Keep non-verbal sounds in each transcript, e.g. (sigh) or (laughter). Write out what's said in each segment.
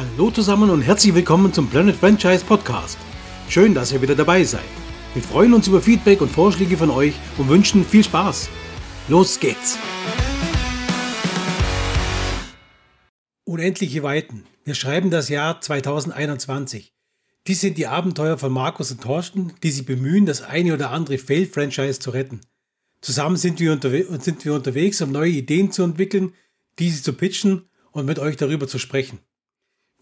Hallo zusammen und herzlich willkommen zum Planet Franchise Podcast. Schön, dass ihr wieder dabei seid. Wir freuen uns über Feedback und Vorschläge von euch und wünschen viel Spaß. Los geht's! Unendliche Weiten. Wir schreiben das Jahr 2021. Dies sind die Abenteuer von Markus und Thorsten, die sich bemühen, das eine oder andere Fail-Franchise zu retten. Zusammen sind wir, sind wir unterwegs, um neue Ideen zu entwickeln, diese zu pitchen und mit euch darüber zu sprechen.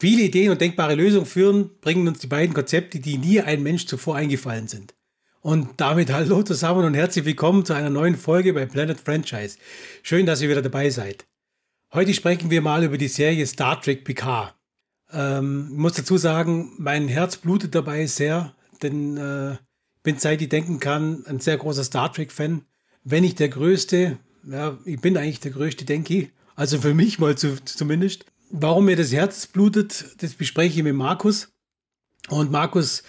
Viele Ideen und denkbare Lösungen führen, bringen uns die beiden Konzepte, die nie ein Mensch zuvor eingefallen sind. Und damit hallo zusammen und herzlich willkommen zu einer neuen Folge bei Planet Franchise. Schön, dass ihr wieder dabei seid. Heute sprechen wir mal über die Serie Star Trek Picard. Ähm, ich muss dazu sagen, mein Herz blutet dabei sehr, denn äh, bin seit ich denken kann ein sehr großer Star Trek-Fan. Wenn nicht der größte, ja, ich bin eigentlich der größte, denke ich. Also für mich mal zu, zumindest. Warum mir das Herz blutet, das bespreche ich mit Markus. Und Markus,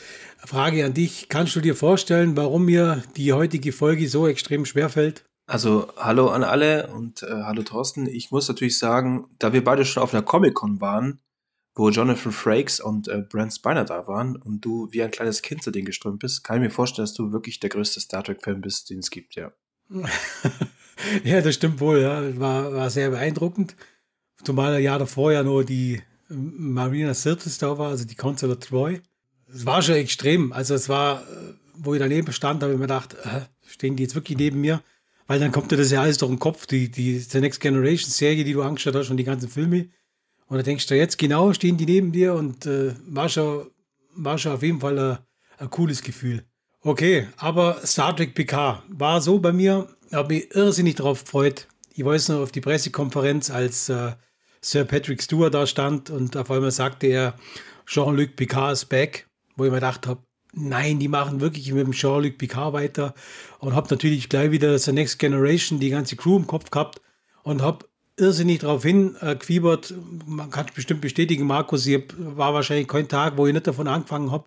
Frage an dich. Kannst du dir vorstellen, warum mir die heutige Folge so extrem schwer fällt? Also, hallo an alle und äh, hallo Thorsten. Ich muss natürlich sagen, da wir beide schon auf einer Comic-Con waren, wo Jonathan Frakes und äh, Brent Spiner da waren und du wie ein kleines Kind zu denen geströmt bist, kann ich mir vorstellen, dass du wirklich der größte Star Trek-Fan bist, den es gibt, ja. (laughs) ja, das stimmt wohl, ja. War, war sehr beeindruckend. Zumal er Jahr davor ja nur die ähm, Marina Sirtis da war, also die Consular Troy. Es war schon extrem. Also es war, äh, wo ich daneben stand, habe ich mir gedacht, äh, stehen die jetzt wirklich neben mir? Weil dann kommt dir das ja alles durch den Kopf, die, die The Next Generation Serie, die du angeschaut hast und die ganzen Filme. Und da denkst du jetzt genau, stehen die neben dir und äh, war, schon, war schon auf jeden Fall ein, ein cooles Gefühl. Okay, aber Star Trek PK war so bei mir, habe mich irrsinnig darauf gefreut. Ich weiß noch auf die Pressekonferenz, als äh, Sir Patrick Stewart da stand und auf einmal sagte er, Jean-Luc Picard ist back, wo ich mir gedacht habe, nein, die machen wirklich mit dem Jean-Luc Picard weiter und habe natürlich gleich wieder The Next Generation, die ganze Crew im Kopf gehabt und habe irrsinnig darauf hin äh, gefiebert. Man kann es bestimmt bestätigen, Markus, hier war wahrscheinlich kein Tag, wo ich nicht davon angefangen habe,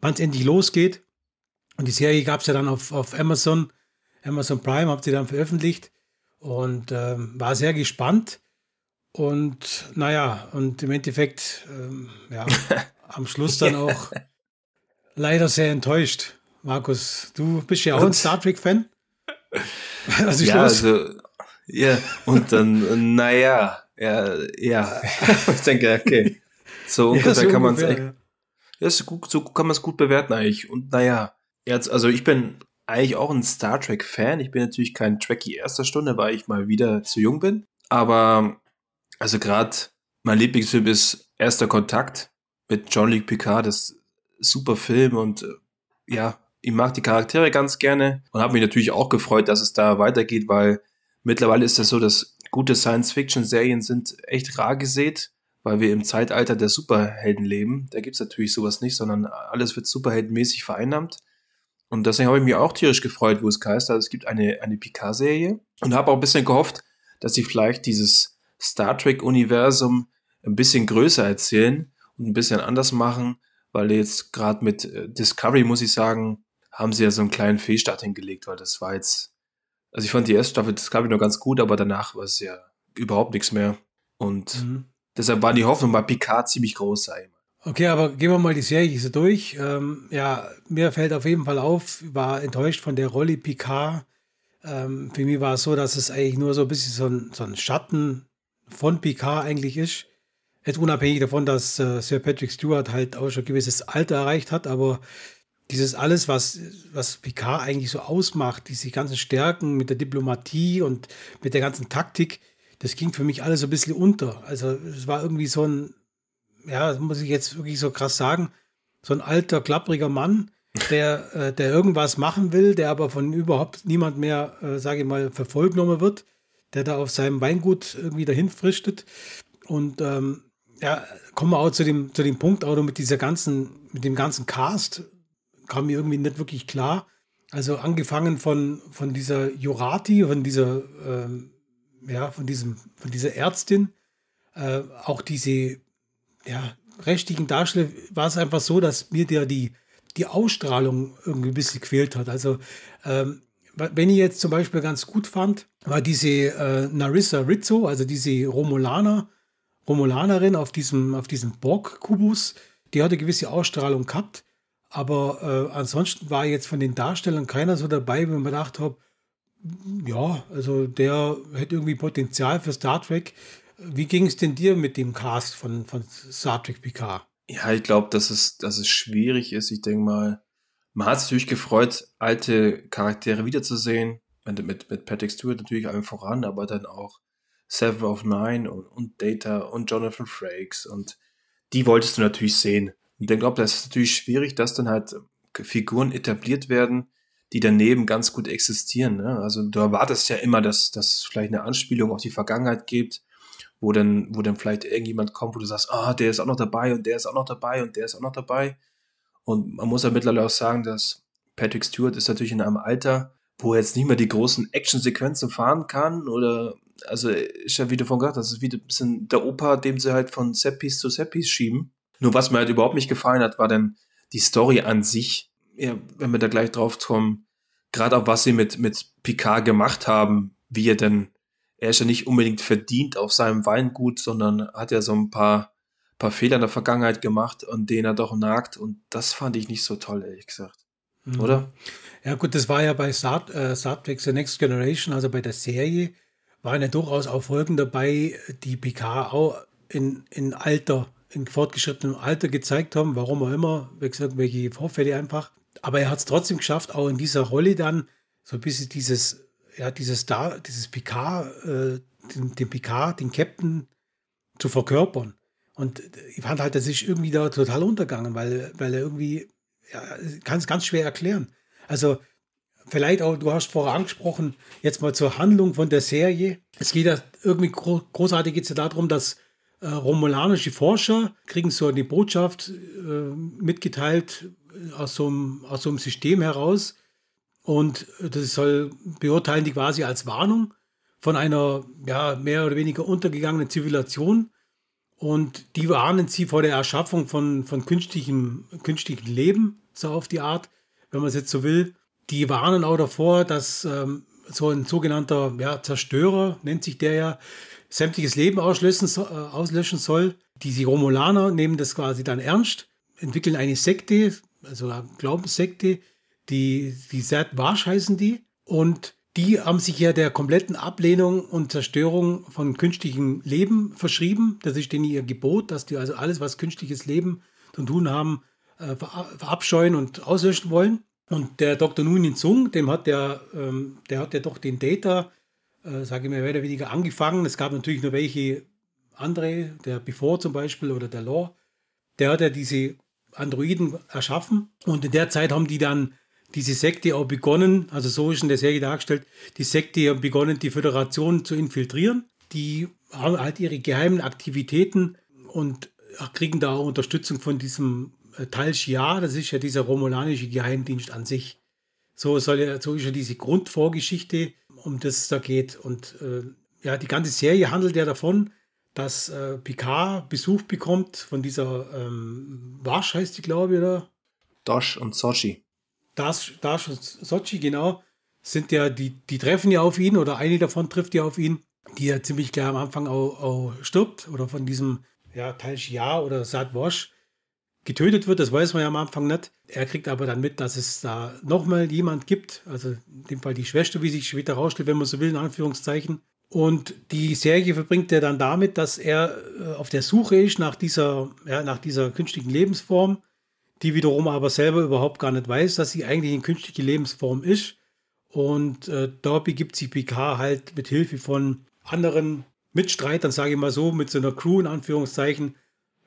wann es endlich losgeht. Und die Serie gab es ja dann auf, auf Amazon, Amazon Prime, habt ihr dann veröffentlicht und äh, war sehr gespannt. Und naja, und im Endeffekt, ähm, ja, (laughs) am Schluss dann auch leider sehr enttäuscht. Markus, du bist ja auch ein Star Trek-Fan. (laughs) Also ja, also, ja, und dann, naja, ja, ja. (laughs) ich denke, okay. So ungefähr ja, so kann man es echt. Ja. ja, so, gut, so kann man es gut bewerten eigentlich. Und naja, jetzt, also ich bin eigentlich auch ein Star Trek-Fan. Ich bin natürlich kein Trekkie erster Stunde, weil ich mal wieder zu jung bin. Aber also gerade mein Lieblingsfilm ist Erster Kontakt mit Jean-Luc Picard. Das ist super Film und äh, ja, ich mag die Charaktere ganz gerne und habe mich natürlich auch gefreut, dass es da weitergeht, weil mittlerweile ist das so, dass gute Science-Fiction-Serien sind echt rar gesät, weil wir im Zeitalter der Superhelden leben. Da gibt es natürlich sowas nicht, sondern alles wird superheldenmäßig vereinnahmt. Und deswegen habe ich mich auch tierisch gefreut, wo es heißt, also es gibt eine, eine Picard-Serie und habe auch ein bisschen gehofft, dass sie vielleicht dieses Star Trek-Universum ein bisschen größer erzählen und ein bisschen anders machen, weil jetzt gerade mit äh, Discovery, muss ich sagen, haben sie ja so einen kleinen Fehlstart hingelegt, weil das war jetzt, also ich fand die erste Staffel Discovery noch ganz gut, aber danach war es ja überhaupt nichts mehr. Und mhm. deshalb war die Hoffnung bei Picard ziemlich groß sei. Okay, aber gehen wir mal die Serie so durch. Ähm, ja, mir fällt auf jeden Fall auf, war enttäuscht von der Rolle Picard. Ähm, für mich war es so, dass es eigentlich nur so ein bisschen so ein, so ein Schatten von Picard eigentlich ist. Jetzt unabhängig davon, dass äh, Sir Patrick Stewart halt auch schon ein gewisses Alter erreicht hat, aber dieses alles, was, was Picard eigentlich so ausmacht, diese ganzen Stärken mit der Diplomatie und mit der ganzen Taktik, das ging für mich alles so ein bisschen unter. Also es war irgendwie so ein, ja, muss ich jetzt wirklich so krass sagen, so ein alter, klappriger Mann, der, äh, der irgendwas machen will, der aber von überhaupt niemand mehr, äh, sage ich mal, verfolgt wird der da auf seinem Weingut irgendwie dahin frischtet. Und ähm, ja, kommen wir auch zu dem, zu dem Punkt, auch mit dieser ganzen, mit dem ganzen Cast, kam mir irgendwie nicht wirklich klar. Also angefangen von, von dieser Jurati, von dieser, ähm, ja, von diesem, von dieser Ärztin, äh, auch diese, ja, rechtlichen Darsteller war es einfach so, dass mir der die, die Ausstrahlung irgendwie ein bisschen quält hat. Also ähm, wenn ich jetzt zum Beispiel ganz gut fand, war diese äh, Narissa Rizzo, also diese Romulaner, Romulanerin auf diesem, auf diesem Borg-Kubus, die hatte gewisse Ausstrahlung gehabt, aber äh, ansonsten war jetzt von den Darstellern keiner so dabei, wenn man gedacht hat, ja, also der hätte irgendwie Potenzial für Star Trek. Wie ging es denn dir mit dem Cast von, von Star Trek Picard? Ja, ich glaube, dass es, dass es schwierig ist. Ich denke mal, man hat sich natürlich gefreut, alte Charaktere wiederzusehen. Mit, mit, mit Patrick Stewart natürlich allem voran, aber dann auch Seven of Nine und, und Data und Jonathan Frakes und die wolltest du natürlich sehen. Und ich glaube, das ist natürlich schwierig, dass dann halt Figuren etabliert werden, die daneben ganz gut existieren. Ne? Also du erwartest ja immer, dass das vielleicht eine Anspielung auf die Vergangenheit gibt, wo dann, wo dann vielleicht irgendjemand kommt, wo du sagst, ah, der ist auch noch dabei und der ist auch noch dabei und der ist auch noch dabei. Und man muss ja mittlerweile auch sagen, dass Patrick Stewart ist natürlich in einem Alter, wo er jetzt nicht mehr die großen Actionsequenzen fahren kann oder also ist ja wie du von gesagt das ist wie ein bisschen der Opa, dem sie halt von Seppis zu Seppis schieben. Nur was mir halt überhaupt nicht gefallen hat, war dann die Story an sich. Ja, wenn wir da gleich drauf kommen, gerade auch was sie mit, mit Picard gemacht haben, wie er denn, er ist ja nicht unbedingt verdient auf seinem Weingut, sondern hat ja so ein paar, paar Fehler in der Vergangenheit gemacht, an denen er doch nagt. Und das fand ich nicht so toll, ehrlich gesagt. Mhm. Oder? Ja, gut, das war ja bei Star, äh, Star Trek The Next Generation, also bei der Serie, waren ja durchaus auch Folgen dabei, die Picard auch in, in Alter, in fortgeschrittenem Alter gezeigt haben, warum auch immer, wie gesagt, welche Vorfälle einfach. Aber er hat es trotzdem geschafft, auch in dieser Rolle dann so ein bisschen dieses, ja, dieses da, dieses Picard, äh, den, den Picard, den Captain zu verkörpern. Und ich fand halt, das ist irgendwie da total untergegangen, weil, weil er irgendwie, ja, kann es ganz schwer erklären. Also, vielleicht auch, du hast vorher angesprochen, jetzt mal zur Handlung von der Serie. Es geht ja irgendwie großartig geht ja darum, dass äh, romulanische Forscher kriegen so eine Botschaft äh, mitgeteilt äh, aus so, einem, aus so einem System heraus und das soll beurteilen die quasi als Warnung von einer ja, mehr oder weniger untergegangenen Zivilisation und die warnen sie vor der Erschaffung von, von künstlichem, künstlichem Leben, so auf die Art, wenn man es jetzt so will die warnen auch davor, dass ähm, so ein sogenannter ja, Zerstörer, nennt sich der ja, sämtliches Leben auslöschen, äh, auslöschen soll. Die Romulaner nehmen das quasi dann ernst, entwickeln eine Sekte, also eine Glaubenssekte, die, die Zat Warsch heißen die. Und die haben sich ja der kompletten Ablehnung und Zerstörung von künstlichem Leben verschrieben. Das ist denen ihr Gebot, dass die also alles, was künstliches Leben zu tun haben, äh, verabscheuen und auslöschen wollen. Und der Dr. Nunin Zung, dem hat der, ähm, der hat ja doch den Data, äh, sage ich mal, mehr oder weniger angefangen. Es gab natürlich noch welche andere, der Before zum Beispiel oder der Law, der hat ja diese Androiden erschaffen. Und in der Zeit haben die dann diese Sekte auch begonnen, also so ist in der Serie dargestellt, die Sekte haben begonnen, die Föderation zu infiltrieren. Die haben halt ihre geheimen Aktivitäten und kriegen da auch Unterstützung von diesem äh, Tal Shia, das ist ja dieser romulanische Geheimdienst an sich. So, soll ja, so ist ja diese Grundvorgeschichte, um das es da geht. Und äh, ja, die ganze Serie handelt ja davon, dass äh, Picard Besuch bekommt von dieser ähm, Wasch, heißt die, glaube ich, oder? Dash und Sochi. Dash und Sochi, genau. Sind ja, die, die treffen ja auf ihn oder eine davon trifft ja auf ihn, die ja ziemlich klar am Anfang auch, auch stirbt oder von diesem ja, Tal Shia oder Sad Wash getötet wird, das weiß man ja am Anfang nicht. Er kriegt aber dann mit, dass es da nochmal jemand gibt, also in dem Fall die Schwester, wie sich später rausstellt, wenn man so will, in Anführungszeichen. Und die Serie verbringt er dann damit, dass er äh, auf der Suche ist nach dieser, ja, nach dieser künstlichen Lebensform, die wiederum aber selber überhaupt gar nicht weiß, dass sie eigentlich eine künstliche Lebensform ist. Und äh, da begibt sich Picard halt mit Hilfe von anderen Mitstreitern, sage ich mal so, mit so einer Crew in Anführungszeichen,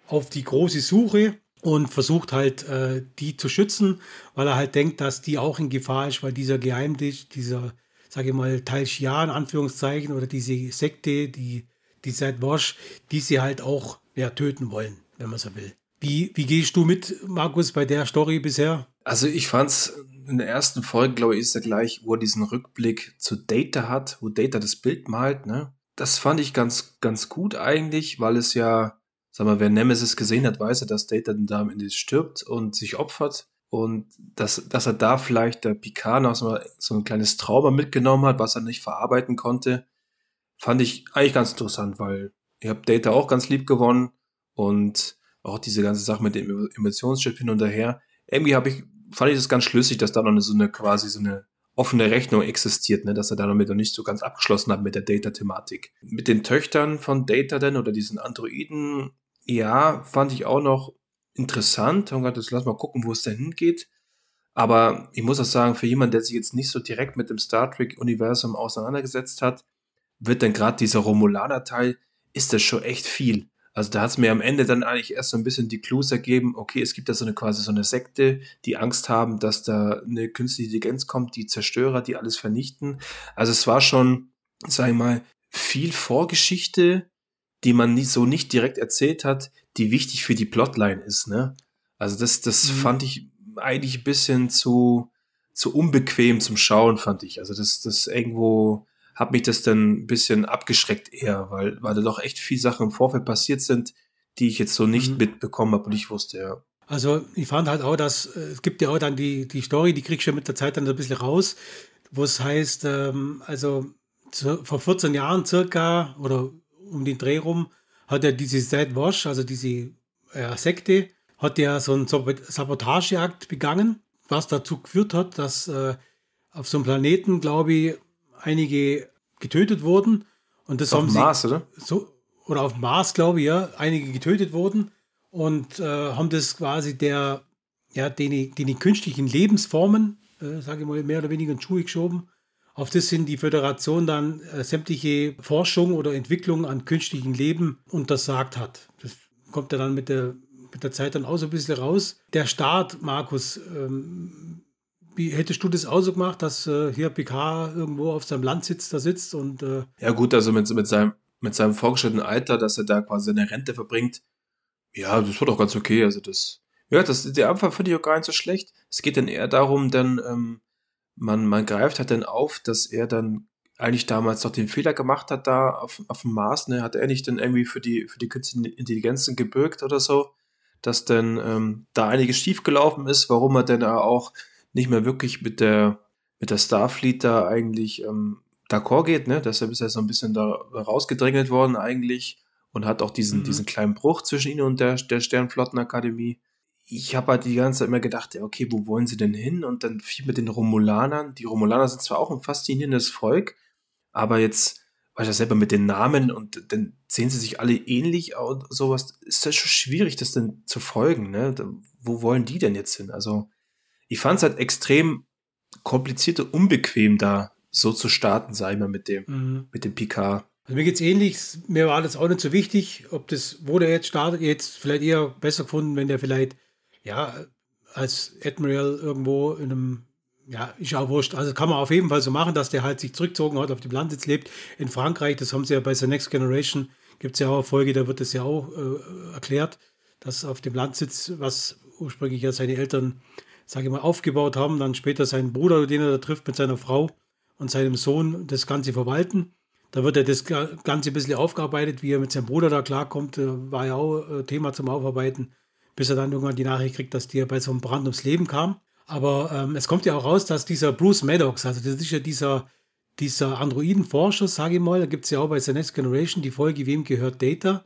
auf die große Suche und versucht halt, äh, die zu schützen, weil er halt denkt, dass die auch in Gefahr ist, weil dieser Geheimdienst, dieser, sage ich mal, Tal Shia in Anführungszeichen oder diese Sekte, die, die seit Bosch, die sie halt auch ja, töten wollen, wenn man so will. Wie, wie gehst du mit, Markus, bei der Story bisher? Also ich fand's in der ersten Folge, glaube ich, ist er gleich, wo er diesen Rückblick zu Data hat, wo Data das Bild malt, ne? Das fand ich ganz, ganz gut eigentlich, weil es ja sag mal, wer Nemesis gesehen hat, weiß er, dass Data dann da am Ende stirbt und sich opfert. Und dass, dass er da vielleicht der Picard noch so, so ein kleines Trauma mitgenommen hat, was er nicht verarbeiten konnte, fand ich eigentlich ganz interessant, weil ich habe Data auch ganz lieb gewonnen und auch diese ganze Sache mit dem Emotionschip hin und her. Irgendwie habe ich, fand ich das ganz schlüssig, dass da noch so eine quasi so eine offene Rechnung existiert, ne, dass er damit noch nicht so ganz abgeschlossen hat mit der Data-Thematik. Mit den Töchtern von Data denn oder diesen Androiden, ja, fand ich auch noch interessant. Und gesagt, lass mal gucken, wo es denn hingeht. Aber ich muss auch sagen, für jemanden, der sich jetzt nicht so direkt mit dem Star Trek-Universum auseinandergesetzt hat, wird dann gerade dieser Romulaner-Teil, ist das schon echt viel. Also da hat es mir am Ende dann eigentlich erst so ein bisschen die Clues ergeben, okay, es gibt da so eine quasi so eine Sekte, die Angst haben, dass da eine künstliche Intelligenz kommt, die Zerstörer, die alles vernichten. Also es war schon, sag ich mal, viel Vorgeschichte, die man nie, so nicht direkt erzählt hat, die wichtig für die Plotline ist, ne? Also das, das mhm. fand ich eigentlich ein bisschen zu, zu unbequem zum Schauen, fand ich. Also das, das irgendwo hat mich das dann ein bisschen abgeschreckt eher, weil, weil da doch echt viel Sachen im Vorfeld passiert sind, die ich jetzt so nicht mhm. mitbekommen habe und ich wusste, ja. Also ich fand halt auch, dass äh, es gibt ja auch dann die, die Story, die kriegst du ja mit der Zeit dann ein bisschen raus, wo es heißt, ähm, also zu, vor 14 Jahren circa oder um den Dreh rum hat er diese Zed Wash, also diese äh, Sekte, hat ja so einen Sabotageakt begangen, was dazu geführt hat, dass äh, auf so einem Planeten, glaube ich, einige getötet wurden. Und das auf haben Mars, sie, oder? So, oder auf Mars, glaube ich, ja, einige getötet wurden und äh, haben das quasi der, ja, den, den künstlichen Lebensformen, äh, sage ich mal, mehr oder weniger in Schuhe geschoben. Auf das sind die Föderation dann äh, sämtliche Forschung oder Entwicklung an künstlichem Leben untersagt hat. Das kommt ja dann mit der, mit der Zeit dann auch so ein bisschen raus. Der Staat, Markus, ähm, wie hättest du das auch so gemacht, dass äh, hier Picard irgendwo auf seinem Landsitz da sitzt und. Äh ja, gut, also mit, mit, seinem, mit seinem vorgeschrittenen Alter, dass er da quasi seine Rente verbringt, ja, das wird auch ganz okay. Also das. Ja, das, der Anfang finde ich auch gar nicht so schlecht. Es geht dann eher darum, dann, ähm, man, man greift halt dann auf, dass er dann eigentlich damals doch den Fehler gemacht hat da auf, auf dem Mars, ne? Hat er nicht dann irgendwie für die, für die künstlichen Intelligenzen gebürgt oder so, dass dann ähm, da einiges schiefgelaufen ist, warum er dann auch nicht mehr wirklich mit der, mit der Starfleet da eigentlich ähm, d'accord geht, ne? Dass er bisher so ein bisschen da rausgedrängelt worden eigentlich und hat auch diesen, mhm. diesen kleinen Bruch zwischen ihnen und der, der Sternflottenakademie. Ich habe halt die ganze Zeit immer gedacht, ja, okay, wo wollen sie denn hin? Und dann viel mit den Romulanern. Die Romulaner sind zwar auch ein faszinierendes Volk, aber jetzt, weiß ich selber mit den Namen und dann sehen sie sich alle ähnlich und sowas, ist das schon schwierig, das denn zu folgen, ne? Wo wollen die denn jetzt hin? Also, ich fand es halt extrem kompliziert und unbequem da so zu starten, sei mal mit dem, mhm. mit dem Picard. Also mir geht's ähnlich, mir war das auch nicht so wichtig, ob das, wo der jetzt startet, jetzt vielleicht eher besser gefunden, wenn der vielleicht, ja, als Admiral irgendwo in einem, ja, ist auch wurscht. Also kann man auf jeden Fall so machen, dass der halt sich zurückgezogen hat, auf dem Landsitz lebt. In Frankreich, das haben sie ja bei The Next Generation, gibt es ja auch eine Folge, da wird das ja auch äh, erklärt, dass auf dem Landsitz, was ursprünglich ja seine Eltern sage ich mal, aufgebaut haben, dann später seinen Bruder, den er da trifft, mit seiner Frau und seinem Sohn das Ganze verwalten. Da wird er das Ganze ein bisschen aufgearbeitet, wie er mit seinem Bruder da klarkommt, war ja auch äh, Thema zum Aufarbeiten, bis er dann irgendwann die Nachricht kriegt, dass der bei so einem Brand ums Leben kam. Aber ähm, es kommt ja auch raus, dass dieser Bruce Maddox, also das ist ja dieser, dieser Androidenforscher, sage ich mal, da gibt es ja auch bei The Next Generation die Folge, wem gehört Data,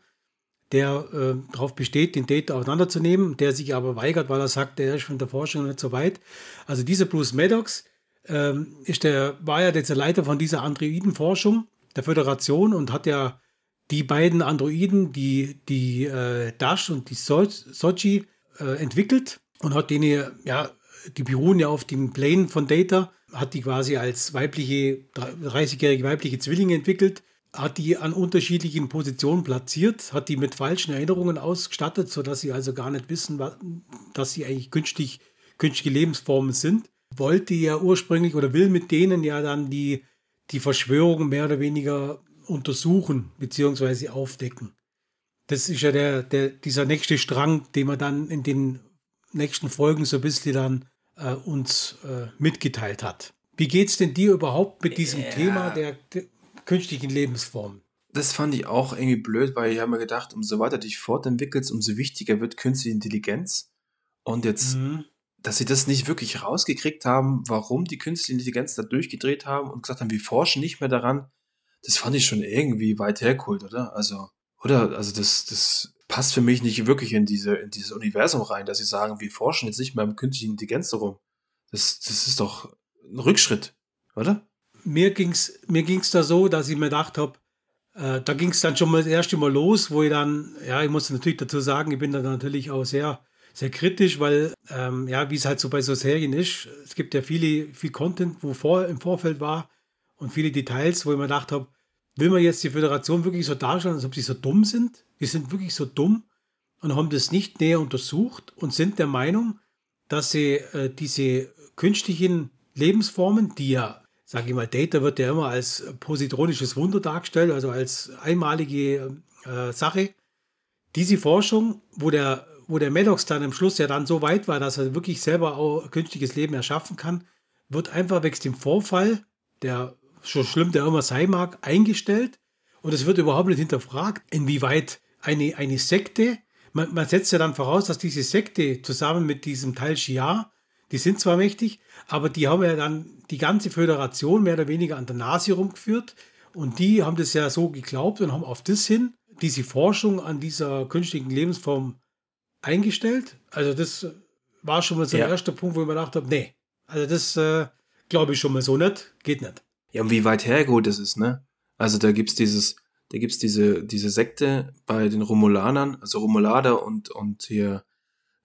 der äh, darauf besteht, den Data auseinanderzunehmen, der sich aber weigert, weil er sagt, der ist von der Forschung nicht so weit. Also dieser Bruce Maddox ähm, ist der, war ja der Leiter von dieser Androidenforschung der Föderation und hat ja die beiden Androiden, die, die äh, Dash und die so Sochi, äh, entwickelt und hat denen, ja, die beruhen ja auf dem Plane von Data, hat die quasi als weibliche, 30-jährige weibliche Zwillinge entwickelt hat die an unterschiedlichen Positionen platziert, hat die mit falschen Erinnerungen ausgestattet, sodass sie also gar nicht wissen, dass sie eigentlich künstlich, künstliche Lebensformen sind. Wollte ja ursprünglich oder will mit denen ja dann die, die Verschwörung mehr oder weniger untersuchen bzw. aufdecken. Das ist ja der, der, dieser nächste Strang, den wir dann in den nächsten Folgen so ein bisschen dann äh, uns äh, mitgeteilt hat. Wie geht es denn dir überhaupt mit diesem ja. Thema der, der künstlichen Lebensformen. Das fand ich auch irgendwie blöd, weil ich habe mir gedacht, umso weiter dich fortentwickelst, umso wichtiger wird künstliche Intelligenz. Und jetzt, mhm. dass sie das nicht wirklich rausgekriegt haben, warum die künstliche Intelligenz da durchgedreht haben und gesagt haben, wir forschen nicht mehr daran, das fand ich schon irgendwie weit hergeholt, oder? Also, Oder? Also das, das passt für mich nicht wirklich in diese, in dieses Universum rein, dass sie sagen, wir forschen jetzt nicht mehr im künstlichen Intelligenz darum. Das, das ist doch ein Rückschritt, oder? Mir ging's, mir ging's da so, dass ich mir gedacht habe, äh, da ging es dann schon mal das erste Mal los, wo ich dann, ja, ich muss natürlich dazu sagen, ich bin da natürlich auch sehr, sehr kritisch, weil, ähm, ja, wie es halt so bei so Serien ist, es gibt ja viele, viel Content, wo vor, im Vorfeld war und viele Details, wo ich mir gedacht habe, will man jetzt die Föderation wirklich so darstellen, als ob sie so dumm sind? Die sind wirklich so dumm und haben das nicht näher untersucht und sind der Meinung, dass sie äh, diese künstlichen Lebensformen, die ja sage ich mal, Data wird ja immer als positronisches Wunder dargestellt, also als einmalige äh, Sache. Diese Forschung, wo der, wo der Maddox dann am Schluss ja dann so weit war, dass er wirklich selber auch künstliches Leben erschaffen kann, wird einfach wegen dem Vorfall, der so schlimm der immer sein mag, eingestellt. Und es wird überhaupt nicht hinterfragt, inwieweit eine, eine Sekte, man, man setzt ja dann voraus, dass diese Sekte zusammen mit diesem Teil Shia die sind zwar mächtig, aber die haben ja dann die ganze Föderation mehr oder weniger an der Nase rumgeführt. Und die haben das ja so geglaubt und haben auf das hin diese Forschung an dieser künstlichen Lebensform eingestellt. Also das war schon mal so ja. ein erster Punkt, wo ich mir gedacht habe, nee, also das äh, glaube ich schon mal so nicht, geht nicht. Ja, und wie weit hergeholt das ist, ne? Also da gibt es dieses, da gibt's diese, diese Sekte bei den Romulanern, also Romulader und, und hier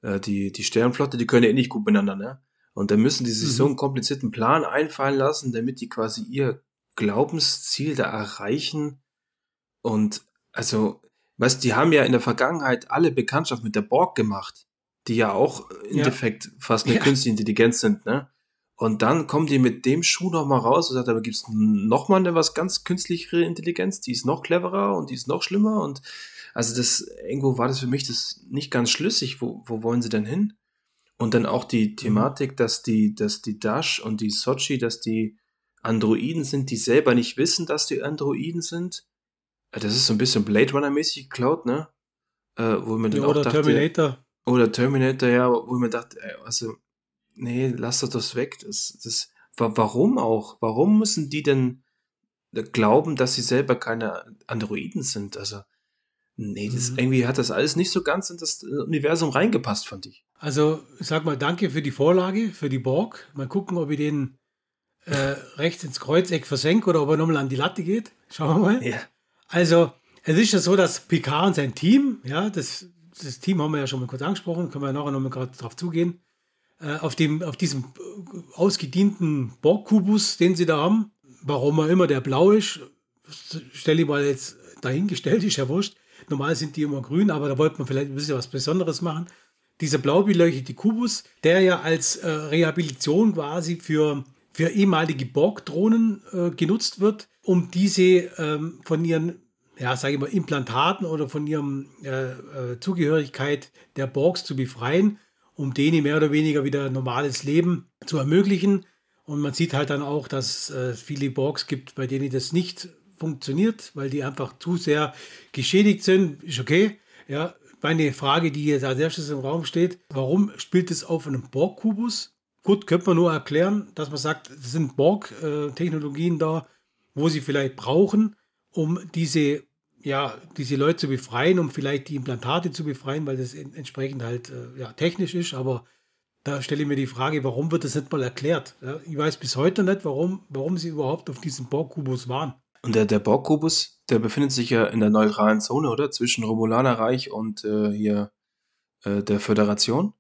äh, die, die Sternflotte, die können ja eh nicht gut miteinander, ne? Und dann müssen die sich mhm. so einen komplizierten Plan einfallen lassen, damit die quasi ihr Glaubensziel da erreichen. Und also, weißt die haben ja in der Vergangenheit alle Bekanntschaft mit der Borg gemacht, die ja auch im ja. Endeffekt fast eine ja. künstliche Intelligenz sind, ne? Und dann kommen die mit dem Schuh nochmal raus und sagt, aber gibt es nochmal eine was ganz künstlichere Intelligenz, die ist noch cleverer und die ist noch schlimmer und also das, irgendwo war das für mich das nicht ganz schlüssig. Wo, wo wollen sie denn hin? Und dann auch die Thematik, dass die, dass die Dash und die Sochi, dass die Androiden sind, die selber nicht wissen, dass die Androiden sind. Äh, das ist so ein bisschen Blade Runner-mäßig geklaut, ne? Äh, wo man dann ja, auch oder dachte, Terminator. Oder Terminator, ja, wo man dachte, also, nee, lass doch das weg. Das, das, warum auch? Warum müssen die denn glauben, dass sie selber keine Androiden sind? Also, Nee, das, mhm. irgendwie hat das alles nicht so ganz in das äh, Universum reingepasst, fand ich. Also, ich sag mal, danke für die Vorlage, für die Borg. Mal gucken, ob ich den äh, rechts ins Kreuzeck versenke oder ob er nochmal an die Latte geht. Schauen wir mal. Ja. Also, es ist ja so, dass Picard und sein Team, ja, das, das Team haben wir ja schon mal kurz angesprochen, können wir ja nachher nochmal gerade drauf zugehen, äh, auf, dem, auf diesem äh, ausgedienten Borg-Kubus, den sie da haben, warum er immer der blau ist, stelle ich mal jetzt dahingestellt, ist ja wurscht. Normal sind die immer grün, aber da wollte man vielleicht ein bisschen was Besonderes machen. Dieser blau beleuchtete Kubus, der ja als äh, Rehabilitation quasi für, für ehemalige Borg-Drohnen äh, genutzt wird, um diese ähm, von ihren, ja, sage ich mal, Implantaten oder von ihrem äh, äh, Zugehörigkeit der Borgs zu befreien, um denen mehr oder weniger wieder normales Leben zu ermöglichen. Und man sieht halt dann auch, dass es äh, viele Borgs gibt, bei denen das nicht funktioniert, weil die einfach zu sehr geschädigt sind, ist okay. Ja, meine Frage, die jetzt als erstes im Raum steht, warum spielt es auf einem Borg-Kubus? Gut, könnte man nur erklären, dass man sagt, es sind Borg-Technologien da, wo sie vielleicht brauchen, um diese, ja, diese Leute zu befreien, um vielleicht die Implantate zu befreien, weil das entsprechend halt äh, ja, technisch ist, aber da stelle ich mir die Frage, warum wird das nicht mal erklärt? Ich weiß bis heute nicht, warum, warum sie überhaupt auf diesem Borg-Kubus waren. Und der, der Borg-Kubus, der befindet sich ja in der neutralen Zone, oder? Zwischen Romulanerreich und äh, hier äh, der Föderation.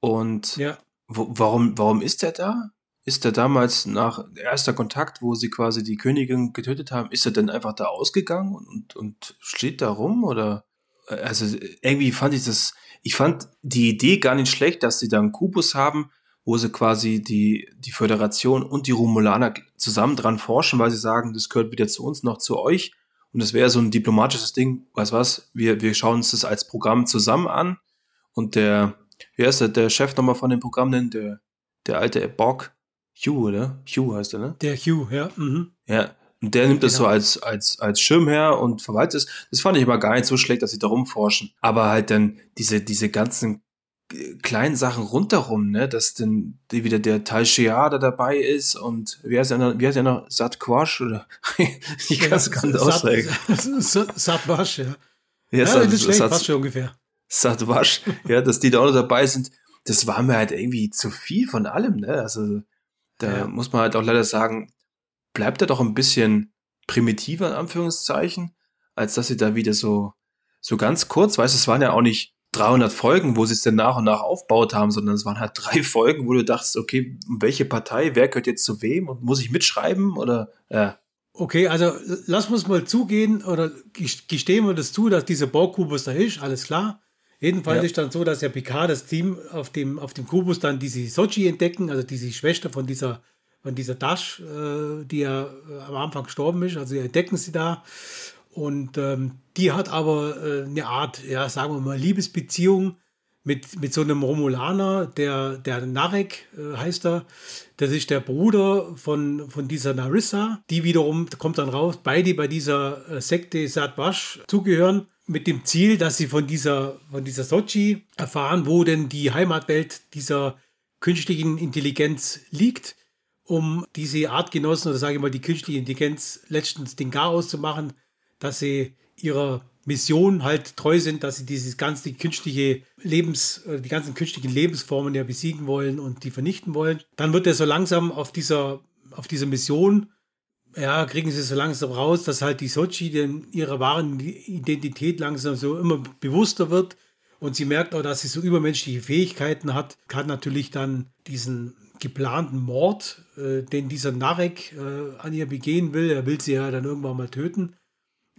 Und ja. wo, warum, warum ist der da? Ist der damals nach erster Kontakt, wo sie quasi die Königin getötet haben, ist er denn einfach da ausgegangen und, und steht da rum? Oder äh, also irgendwie fand ich das, ich fand die Idee gar nicht schlecht, dass sie da einen Kubus haben, wo sie quasi die, die Föderation und die Romulaner zusammen dran forschen, weil sie sagen, das gehört weder zu uns noch zu euch. Und das wäre so ein diplomatisches Ding, weißt was, wir, wir schauen uns das als Programm zusammen an. Und der, wer ist der, der Chef nochmal von dem Programm denn? Der, der alte Borg, Hugh, oder? Hugh heißt er, ne? Der Hugh, ja. Mhm. Ja, und der nimmt genau. das so als, als, als Schirm her und verwaltet es. Das fand ich aber gar nicht so schlecht, dass sie da rumforschen. Aber halt dann diese, diese ganzen kleinen Sachen rundherum, ne, dass dann wieder der Tal Shea da dabei ist und wer ist ja noch, wer ist ja noch Sat Quash oder (laughs) ich kann es gar nicht aussprechen. Sat Wash, ja. Ja, ja das, ist passt schon ungefähr. Ja, dass die da auch noch dabei sind, das war mir halt irgendwie zu viel von allem, ne? Also da ja. muss man halt auch leider sagen, bleibt er doch ein bisschen primitiver in Anführungszeichen, als dass sie da wieder so so ganz kurz, weißt du, es waren ja auch nicht 300 Folgen, wo sie es dann nach und nach aufgebaut haben, sondern es waren halt drei (laughs) Folgen, wo du dachtest, okay, welche Partei, wer gehört jetzt zu wem und muss ich mitschreiben oder ja. Okay, also lass uns mal zugehen oder gestehen wir das zu, dass dieser Baukubus da ist, alles klar. Jedenfalls ja. ist dann so, dass der Picard das Team auf dem, auf dem Kubus dann diese Sochi entdecken, also diese Schwester von dieser, von dieser Dash, äh, die ja äh, am Anfang gestorben ist, also entdecken sie da. Und ähm, die hat aber äh, eine Art, ja, sagen wir mal, Liebesbeziehung mit, mit so einem Romulaner, der, der Narek äh, heißt er. Das ist der Bruder von, von dieser Narissa. Die wiederum, kommt dann raus, beide bei dieser äh, Sekte Sadwash zugehören. Mit dem Ziel, dass sie von dieser, von dieser Sochi erfahren, wo denn die Heimatwelt dieser künstlichen Intelligenz liegt, um diese Artgenossen oder sage ich mal die künstliche Intelligenz letztens den Chaos zu machen, dass sie ihrer Mission halt treu sind, dass sie dieses ganze künstliche Lebens, äh, die ganzen künstlichen Lebensformen ja besiegen wollen und die vernichten wollen. Dann wird er so langsam auf dieser, auf dieser Mission, ja, kriegen sie so langsam raus, dass halt die Sochi denn ihre wahren Identität langsam so immer bewusster wird. Und sie merkt auch, dass sie so übermenschliche Fähigkeiten hat, kann natürlich dann diesen geplanten Mord, äh, den dieser Narek äh, an ihr begehen will, er will sie ja dann irgendwann mal töten,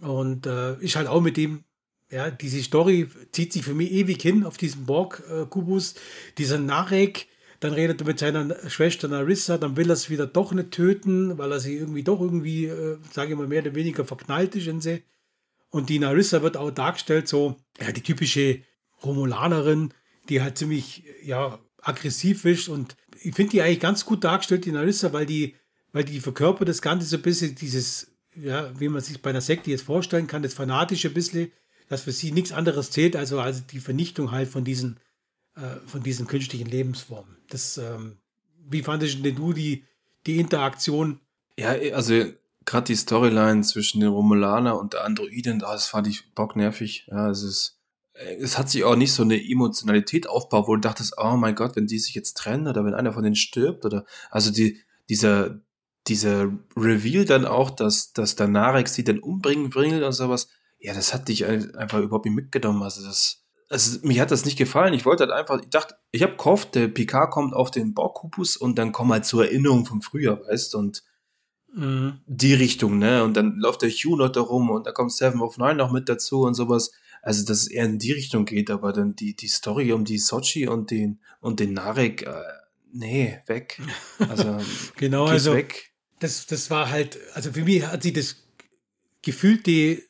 und äh, ist halt auch mit dem, ja, diese Story zieht sich für mich ewig hin auf diesen Borg-Kubus. Dieser Narek, dann redet er mit seiner Schwester Narissa, dann will er es wieder doch nicht töten, weil er sie irgendwie doch irgendwie, äh, sage ich mal, mehr oder weniger verknallt ist in sie. Und die Narissa wird auch dargestellt, so, ja, die typische Romulanerin, die halt ziemlich, ja, aggressiv ist. Und ich finde die eigentlich ganz gut dargestellt, die Narissa, weil die, weil die verkörpert das Ganze so ein bisschen dieses ja, wie man sich bei einer Sekte jetzt vorstellen kann, das Fanatische bisschen, dass für sie nichts anderes zählt, also, also die Vernichtung halt von diesen, äh, von diesen künstlichen Lebensformen. Das, ähm, wie fandest denn du die, die Interaktion? Ja, also gerade die Storyline zwischen den Romulaner und der Androiden, das fand ich bocknervig. Ja, es ist, es hat sich auch nicht so eine Emotionalität aufgebaut, wo du dachtest, oh mein Gott, wenn die sich jetzt trennen oder wenn einer von denen stirbt oder, also die, dieser, dieser Reveal dann auch, dass, dass der Narek sie dann umbringen will und sowas, ja, das hat dich einfach überhaupt nicht mitgenommen. Also das, also mir hat das nicht gefallen. Ich wollte halt einfach, ich dachte, ich habe gehofft, der Picard kommt auf den Borgkubus und dann kommt halt zur Erinnerung vom Frühjahr, weißt und mhm. die Richtung, ne? Und dann läuft der Hugh noch da rum und da kommt Seven of Nine noch mit dazu und sowas. Also, dass es eher in die Richtung geht, aber dann die, die Story um die Sochi und den, und den Narek, äh, nee, weg. Also, (laughs) genau, also, weg das, das war halt, also für mich hat sie das gefühlt die,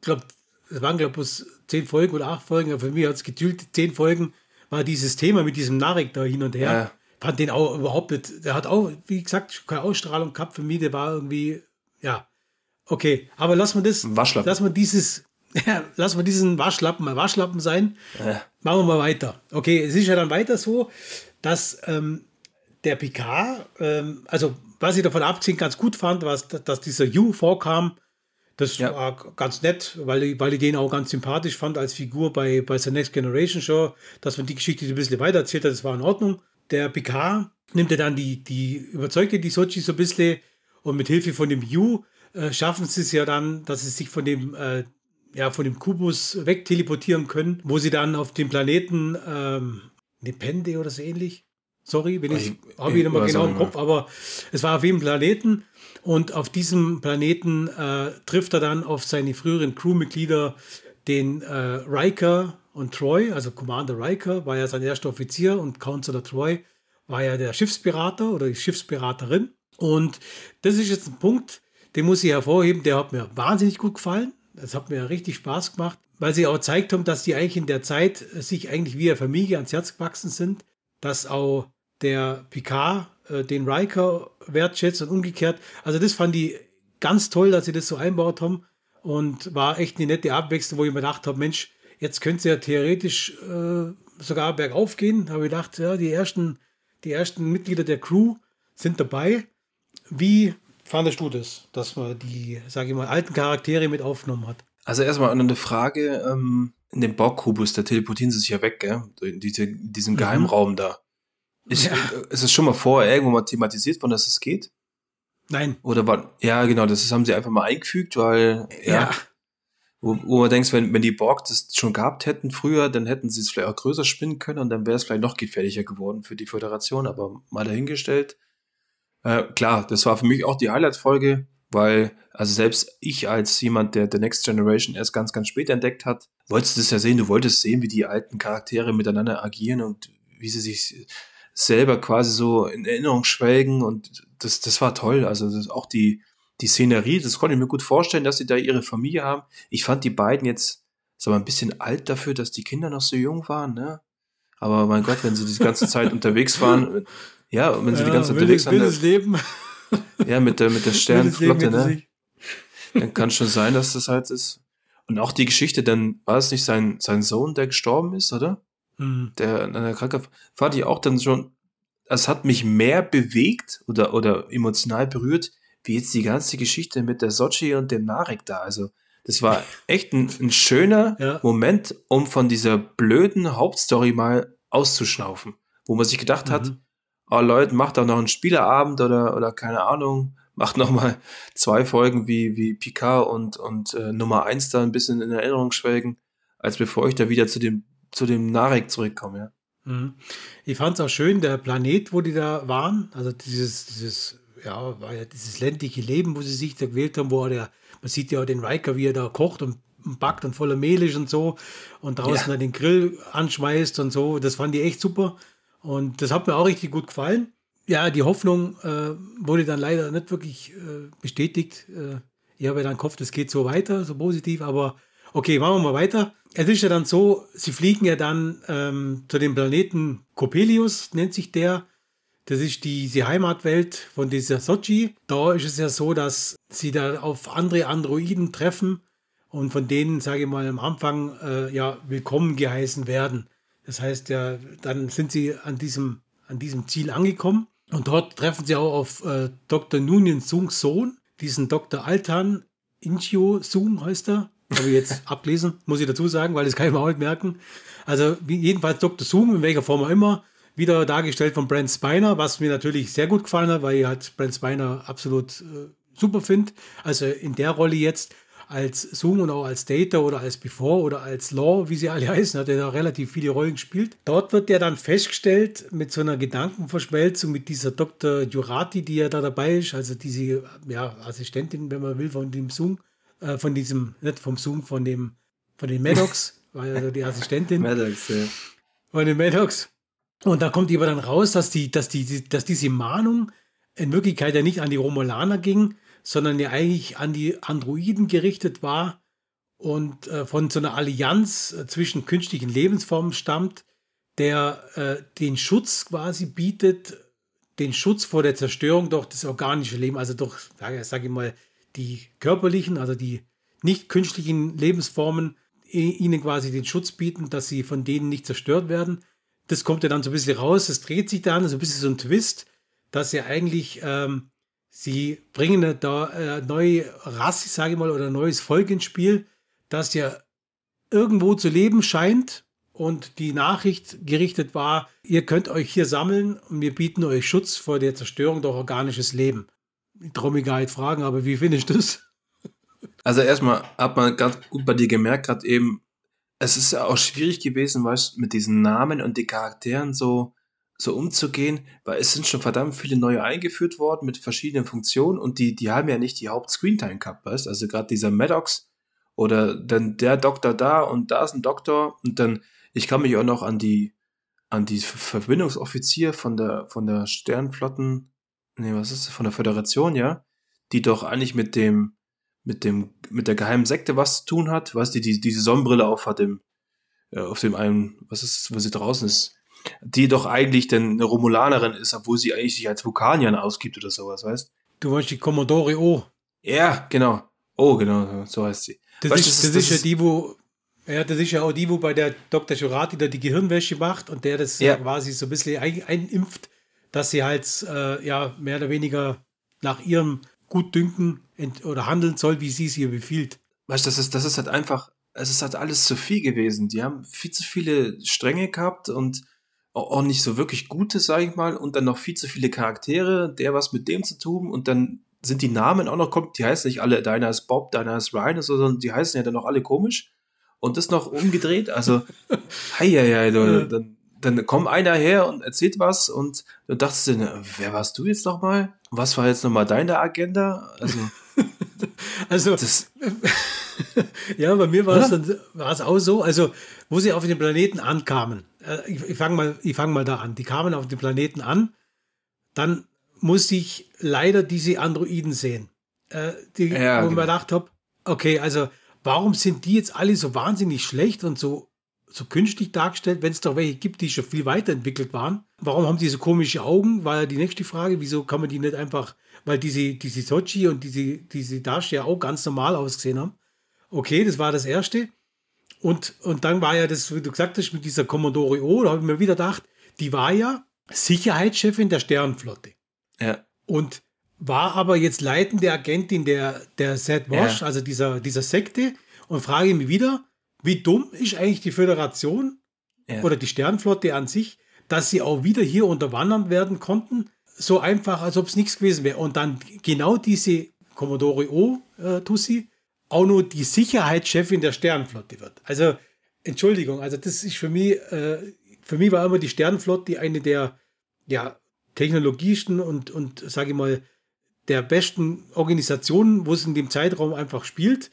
glaube, es waren glaube ich zehn Folgen oder acht Folgen, aber für mich hat es gefühlt zehn Folgen, war dieses Thema mit diesem Narek da hin und her. Ja. Fand den auch überhaupt nicht, der hat auch, wie gesagt, keine Ausstrahlung gehabt für mich, der war irgendwie, ja, okay, aber lass mal das, Waschlappen. lass mal dieses, (laughs) ja, lass mal diesen Waschlappen mal Waschlappen sein. Ja. Machen wir mal weiter. Okay, es ist ja dann weiter so, dass ähm, der Picard, ähm, also was ich davon abziehen ganz gut fand, war, dass dieser You vorkam. Das ja. war ganz nett, weil ich, weil ich den auch ganz sympathisch fand als Figur bei, bei The Next Generation Show, dass man die Geschichte ein bisschen weiter erzählt hat, das war in Ordnung. Der Picard nimmt er dann die, die überzeugte die Sochi so ein bisschen und mit Hilfe von dem You äh, schaffen sie es ja dann, dass sie sich von dem, äh, ja, von dem Kubus wegteleportieren können, wo sie dann auf dem Planeten ähm, Nepende oder so ähnlich Sorry, wenn ich, habe ich nicht mehr genau im Kopf, aber es war auf jedem Planeten und auf diesem Planeten äh, trifft er dann auf seine früheren Crewmitglieder, den äh, Riker und Troy, also Commander Riker war ja sein erster Offizier und Counselor Troy war ja der Schiffsberater oder die Schiffsberaterin. Und das ist jetzt ein Punkt, den muss ich hervorheben, der hat mir wahnsinnig gut gefallen. Das hat mir richtig Spaß gemacht, weil sie auch gezeigt haben, dass die eigentlich in der Zeit sich eigentlich wie eine Familie ans Herz gewachsen sind dass auch der Picard äh, den Riker wertschätzt und umgekehrt. Also das fand ich ganz toll, dass sie das so einbaut haben und war echt eine nette Abwechslung, wo ich mir gedacht habe, Mensch, jetzt könnte ja theoretisch äh, sogar bergauf gehen. Da habe ich gedacht, ja, die ersten, die ersten Mitglieder der Crew sind dabei. Wie fandest du das, dass man die, sage ich mal, alten Charaktere mit aufgenommen hat? Also erstmal eine Frage, ähm, in dem Borg-Kubus, da teleportieren sie sich ja weg, gell? In, diese, diesem mhm. Geheimraum da. Ist, ja. ist es schon mal vorher irgendwo mal thematisiert worden, dass es geht? Nein. Oder war, ja, genau, das haben sie einfach mal eingefügt, weil, ja. ja wo, wo man denkt, wenn, wenn die Borg das schon gehabt hätten früher, dann hätten sie es vielleicht auch größer spinnen können und dann wäre es vielleicht noch gefährlicher geworden für die Föderation, aber mal dahingestellt. Äh, klar, das war für mich auch die Highlight-Folge, weil, also selbst ich als jemand, der The Next Generation erst ganz, ganz spät entdeckt hat, wolltest du das ja sehen, du wolltest sehen, wie die alten Charaktere miteinander agieren und wie sie sich selber quasi so in Erinnerung schwelgen und das, das war toll. Also das, auch die, die Szenerie, das konnte ich mir gut vorstellen, dass sie da ihre Familie haben. Ich fand die beiden jetzt so ein bisschen alt dafür, dass die Kinder noch so jung waren, ne? Aber mein Gott, wenn sie die ganze Zeit (laughs) unterwegs waren, ja, wenn sie ja, die ganze Zeit unterwegs waren. Wildes Leben. Ja, mit der, mit der (laughs) Sternflotte, ne? Dann kann schon sein, dass das halt ist. Und auch die Geschichte, dann war es nicht sein, sein Sohn, der gestorben ist, oder? Mhm. Der der Krankheit, fand ich auch dann schon, es hat mich mehr bewegt oder, oder emotional berührt, wie jetzt die ganze Geschichte mit der Sochi und dem Narek da. Also, das war (laughs) echt ein, ein schöner ja. Moment, um von dieser blöden Hauptstory mal auszuschnaufen. Wo man sich gedacht mhm. hat, oh Leute, macht doch noch einen Spielerabend oder, oder keine Ahnung, macht noch mal zwei Folgen wie, wie Picard und, und äh, Nummer eins da ein bisschen in Erinnerung schwelgen, als bevor ich da wieder zu dem, zu dem Narek zurückkomme, ja. Mhm. Ich fand es auch schön, der Planet, wo die da waren, also dieses, dieses ja, war ja dieses ländliche Leben, wo sie sich da gewählt haben, wo der, man sieht ja den Riker, wie er da kocht und backt und voller Mehl ist und so und draußen ja. dann den Grill anschmeißt und so. Das fand ich echt super und das hat mir auch richtig gut gefallen. Ja, die Hoffnung äh, wurde dann leider nicht wirklich äh, bestätigt. Äh, ich habe ja dann gehofft, es geht so weiter, so positiv, aber okay, machen wir mal weiter. Es ist ja dann so, sie fliegen ja dann ähm, zu dem Planeten Coppelius, nennt sich der. Das ist die, Heimatwelt von dieser Sochi. Da ist es ja so, dass sie da auf andere Androiden treffen und von denen, sage ich mal, am Anfang äh, ja willkommen geheißen werden. Das heißt ja, dann sind sie an diesem, an diesem Ziel angekommen und dort treffen sie auch auf äh, Dr. Nunien Sungs Sohn, diesen Dr. Altan Inchio Sung heißt er. Habe ich jetzt ablesen, muss ich dazu sagen, weil das kann ich mir auch nicht merken. Also jedenfalls Dr. Sung, in welcher Form auch immer, wieder dargestellt von Brent Spiner, was mir natürlich sehr gut gefallen hat, weil ich halt Brent Spiner absolut äh, super finde. Also in der Rolle jetzt als Zoom und auch als Data oder als Before oder als Law, wie sie alle heißen, hat er da relativ viele Rollen gespielt. Dort wird er dann festgestellt mit so einer Gedankenverschmelzung mit dieser Dr. Jurati, die ja da dabei ist, also diese ja, Assistentin, wenn man will, von dem Zoom, äh, von diesem, nicht vom Zoom, von dem, von den Maddox, war ja die Assistentin. (laughs) Maddox, ja. Von den Maddox. Und da kommt aber dann raus, dass, die, dass, die, dass diese Mahnung in Wirklichkeit ja nicht an die Romulaner ging, sondern ja eigentlich an die Androiden gerichtet war und äh, von so einer Allianz äh, zwischen künstlichen Lebensformen stammt, der äh, den Schutz quasi bietet, den Schutz vor der Zerstörung durch das organische Leben, also durch, sage sag ich mal, die körperlichen, also die nicht künstlichen Lebensformen, ihnen quasi den Schutz bieten, dass sie von denen nicht zerstört werden das kommt ja dann so ein bisschen raus, es dreht sich dann, so ein bisschen so ein Twist, dass ja eigentlich ähm, sie bringen da äh, neue Rasse, sage ich mal, oder neues Volk ins Spiel, das ja irgendwo zu leben scheint und die Nachricht gerichtet war, ihr könnt euch hier sammeln und wir bieten euch Schutz vor der Zerstörung durch organisches Leben. Ich gar nicht fragen, aber wie findest du das? Also erstmal hat man ganz gut bei dir gemerkt, gerade eben, es ist ja auch schwierig gewesen, weißt mit diesen Namen und die Charakteren so, so umzugehen, weil es sind schon verdammt viele neue eingeführt worden mit verschiedenen Funktionen und die, die haben ja nicht die Haupt-Screentime gehabt, weißt Also gerade dieser Maddox oder dann der Doktor da und da ist ein Doktor und dann, ich kann mich auch noch an die, an die Verbindungsoffizier von der, von der Sternflotten, nee, was ist das, von der Föderation, ja, die doch eigentlich mit dem, mit dem, mit der geheimen Sekte was zu tun hat, weißt du, die, diese Sonnenbrille auf hat im, äh, auf dem einen, was ist das, wo sie draußen ist, die doch eigentlich denn eine Romulanerin ist, obwohl sie eigentlich sich als Vulkanierin ausgibt oder sowas, weißt du? meinst die Commodore O. Ja, genau. Oh, genau, so heißt sie. Das, weißt, ist, das, das, ist ja die, wo, ja, das ist ja auch die, wo bei der Dr. Jurati da die Gehirnwäsche macht und der das ja. quasi so ein bisschen ein, einimpft, dass sie halt, äh, ja, mehr oder weniger nach ihrem Gutdünken oder handeln soll, wie sie es ihr befiehlt. weißt du, das ist, das ist halt einfach, es ist halt alles zu viel gewesen. Die haben viel zu viele Stränge gehabt und auch nicht so wirklich gute, sag ich mal, und dann noch viel zu viele Charaktere, der was mit dem zu tun und dann sind die Namen auch noch, kommt, die heißen nicht alle, deiner ist Bob, deiner ist Ryan, sondern die heißen ja dann noch alle komisch und das noch umgedreht, also, hei, hei, hei, dann, dann kommt einer her und erzählt was und du dachtest dir, wer warst du jetzt nochmal? Was war jetzt nochmal deine Agenda? Also, (laughs) also das, (laughs) ja, bei mir war es dann war es auch so, also wo sie auf den Planeten ankamen. Äh, ich, ich fange mal, ich fange mal da an. Die kamen auf den Planeten an, dann musste ich leider diese Androiden sehen, äh, die, ja, wo genau. ich mir gedacht habe, okay, also warum sind die jetzt alle so wahnsinnig schlecht und so so künstlich dargestellt, wenn es doch welche gibt, die schon viel weiterentwickelt waren. Warum haben die so komische Augen? War ja die nächste Frage. Wieso kann man die nicht einfach, weil diese, diese Sochi und diese, diese Darsteller auch ganz normal ausgesehen haben. Okay, das war das Erste. Und, und dann war ja das, wie du gesagt hast, mit dieser Commodore O, da habe ich mir wieder gedacht, die war ja Sicherheitschefin der Sternenflotte. Ja. Und war aber jetzt leitende Agentin der, der Seth Wash, ja. also dieser, dieser Sekte. Und frage mich wieder, wie dumm ist eigentlich die Föderation ja. oder die Sternflotte an sich, dass sie auch wieder hier unterwandern werden konnten? So einfach, als ob es nichts gewesen wäre. Und dann genau diese Commodore O, äh, Tussi, auch nur die Sicherheitschefin der Sternflotte wird. Also, Entschuldigung, also das ist für mich, äh, für mich war immer die Sternflotte eine der ja, technologischsten und, und sage ich mal, der besten Organisationen, wo es in dem Zeitraum einfach spielt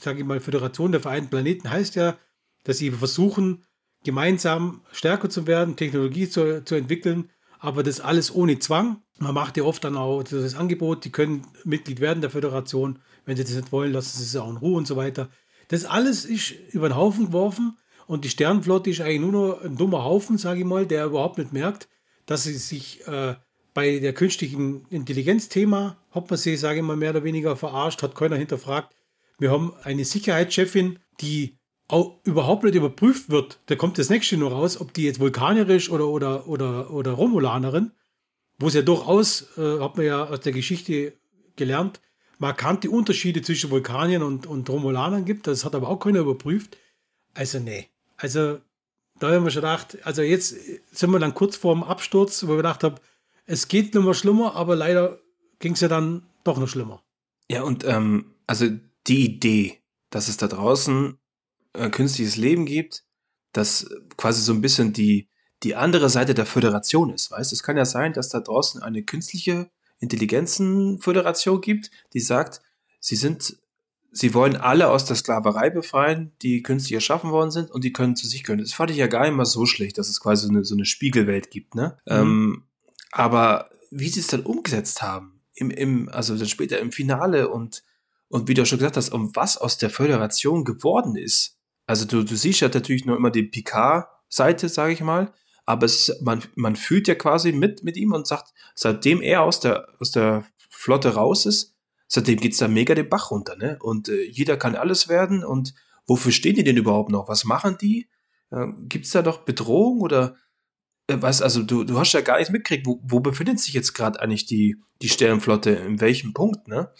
sage ich mal, Föderation der Vereinten Planeten heißt ja, dass sie versuchen, gemeinsam stärker zu werden, Technologie zu, zu entwickeln, aber das alles ohne Zwang. Man macht ja oft dann auch das Angebot, die können Mitglied werden der Föderation. Wenn sie das nicht wollen, lassen sie es auch in Ruhe und so weiter. Das alles ist über den Haufen geworfen und die Sternflotte ist eigentlich nur noch ein dummer Haufen, sage ich mal, der überhaupt nicht merkt, dass sie sich äh, bei der künstlichen Intelligenz-Thema, sie, sage ich mal, mehr oder weniger verarscht, hat keiner hinterfragt, wir haben eine Sicherheitschefin, die auch überhaupt nicht überprüft wird. Da kommt das nächste nur raus, ob die jetzt vulkanierisch oder, oder, oder, oder Romulanerin, wo es ja durchaus, äh, hat man ja aus der Geschichte gelernt, markante Unterschiede zwischen Vulkaniern und, und Romulanern gibt. Das hat aber auch keiner überprüft. Also, nee. Also, da haben wir schon gedacht, also jetzt sind wir dann kurz vorm Absturz, wo wir gedacht haben, es geht noch mal schlimmer, aber leider ging es ja dann doch noch schlimmer. Ja, und ähm, also die Idee, dass es da draußen äh, künstliches Leben gibt, das quasi so ein bisschen die, die andere Seite der Föderation ist. Weißt es kann ja sein, dass da draußen eine künstliche Intelligenzenföderation gibt, die sagt, sie sind, sie wollen alle aus der Sklaverei befreien, die künstlich erschaffen worden sind und die können zu sich gehören. Das fand ich ja gar nicht mal so schlecht, dass es quasi so eine, so eine Spiegelwelt gibt, ne? Mhm. Ähm, aber wie sie es dann umgesetzt haben, im, im, also dann später im Finale und und wie du schon gesagt hast, um was aus der Föderation geworden ist. Also du, du siehst ja natürlich nur immer die Picard-Seite, sage ich mal, aber es ist, man, man fühlt ja quasi mit mit ihm und sagt, seitdem er aus der, aus der Flotte raus ist, seitdem geht's da mega den Bach runter, ne? Und äh, jeder kann alles werden und wofür stehen die denn überhaupt noch? Was machen die? Äh, gibt's da doch Bedrohung oder äh, was, also du, du hast ja gar nichts mitgekriegt, wo, wo befindet sich jetzt gerade eigentlich die, die Sternenflotte, in welchem Punkt, ne?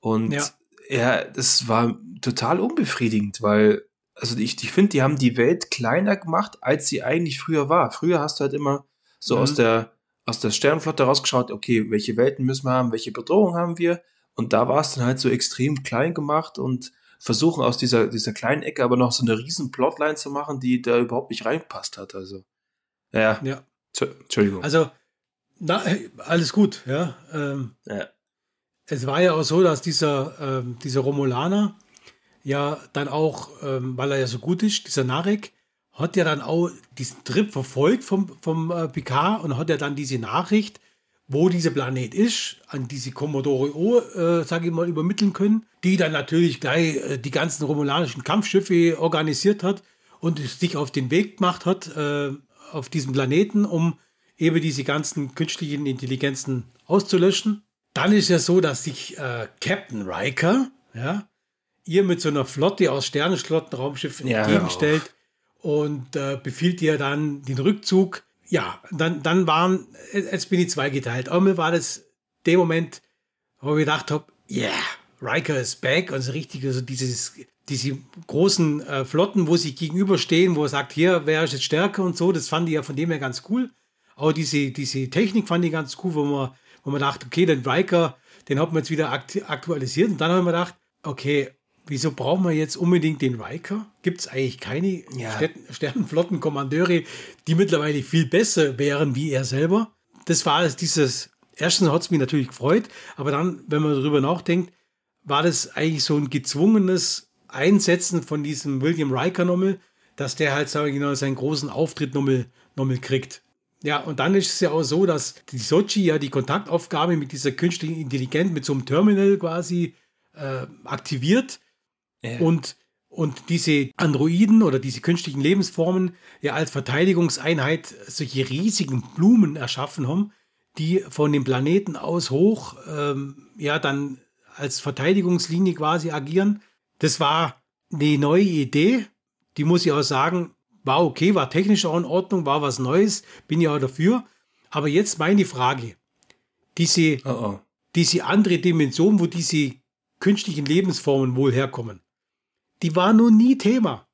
Und ja ja, das war total unbefriedigend, weil, also ich, ich finde, die haben die Welt kleiner gemacht, als sie eigentlich früher war. Früher hast du halt immer so mhm. aus der, aus der Sternenflotte rausgeschaut, okay, welche Welten müssen wir haben, welche Bedrohung haben wir? Und da war es dann halt so extrem klein gemacht und versuchen aus dieser, dieser kleinen Ecke aber noch so eine riesen Plotline zu machen, die da überhaupt nicht reingepasst hat. Also, ja. Ja. Entschuldigung. Also, na, alles gut, ja. Ähm, ja es war ja auch so, dass dieser, ähm, dieser Romulaner ja dann auch, ähm, weil er ja so gut ist, dieser Narek, hat ja dann auch diesen Trip verfolgt vom, vom äh, Picard und hat ja dann diese Nachricht, wo dieser Planet ist, an diese Commodore O, äh, sage ich mal, übermitteln können, die dann natürlich gleich äh, die ganzen romulanischen Kampfschiffe organisiert hat und sich auf den Weg gemacht hat äh, auf diesem Planeten, um eben diese ganzen künstlichen Intelligenzen auszulöschen. Dann ist ja so, dass sich äh, Captain Riker, ja, ihr mit so einer Flotte aus Sternenschlottenraumschiffen ja, entgegenstellt und äh, befiehlt ihr dann den Rückzug. Ja, dann, dann waren, jetzt bin ich zweigeteilt. Aber mir war das der Moment, wo ich gedacht habe, yeah, Riker is back, also richtig, also dieses, diese großen äh, Flotten, wo sie gegenüberstehen, wo er sagt, hier wäre ich jetzt stärker und so, das fand ich ja von dem her ganz cool. Aber diese, diese Technik fand ich ganz cool, wo man, wo man dachte, okay, den Riker, den hat man jetzt wieder aktualisiert. Und dann haben wir gedacht, okay, wieso brauchen wir jetzt unbedingt den Riker? Gibt es eigentlich keine ja. Sternenflottenkommandeure, die mittlerweile viel besser wären wie er selber? Das war es, dieses, erstens hat es mich natürlich gefreut, aber dann, wenn man darüber nachdenkt, war das eigentlich so ein gezwungenes Einsetzen von diesem William Riker nochmal, dass der halt, sage ich genau, seinen großen Auftritt nochmal, nochmal kriegt. Ja, und dann ist es ja auch so, dass die Sochi ja die Kontaktaufgabe mit dieser künstlichen Intelligenz, mit so einem Terminal quasi äh, aktiviert ja. und, und diese Androiden oder diese künstlichen Lebensformen ja als Verteidigungseinheit solche riesigen Blumen erschaffen haben, die von dem Planeten aus hoch ähm, ja dann als Verteidigungslinie quasi agieren. Das war eine neue Idee, die muss ich auch sagen, war okay, war technisch auch in Ordnung, war was Neues, bin ja auch dafür. Aber jetzt meine Frage. Diese, oh oh. diese andere Dimension, wo diese künstlichen Lebensformen wohl herkommen, die war noch nie Thema.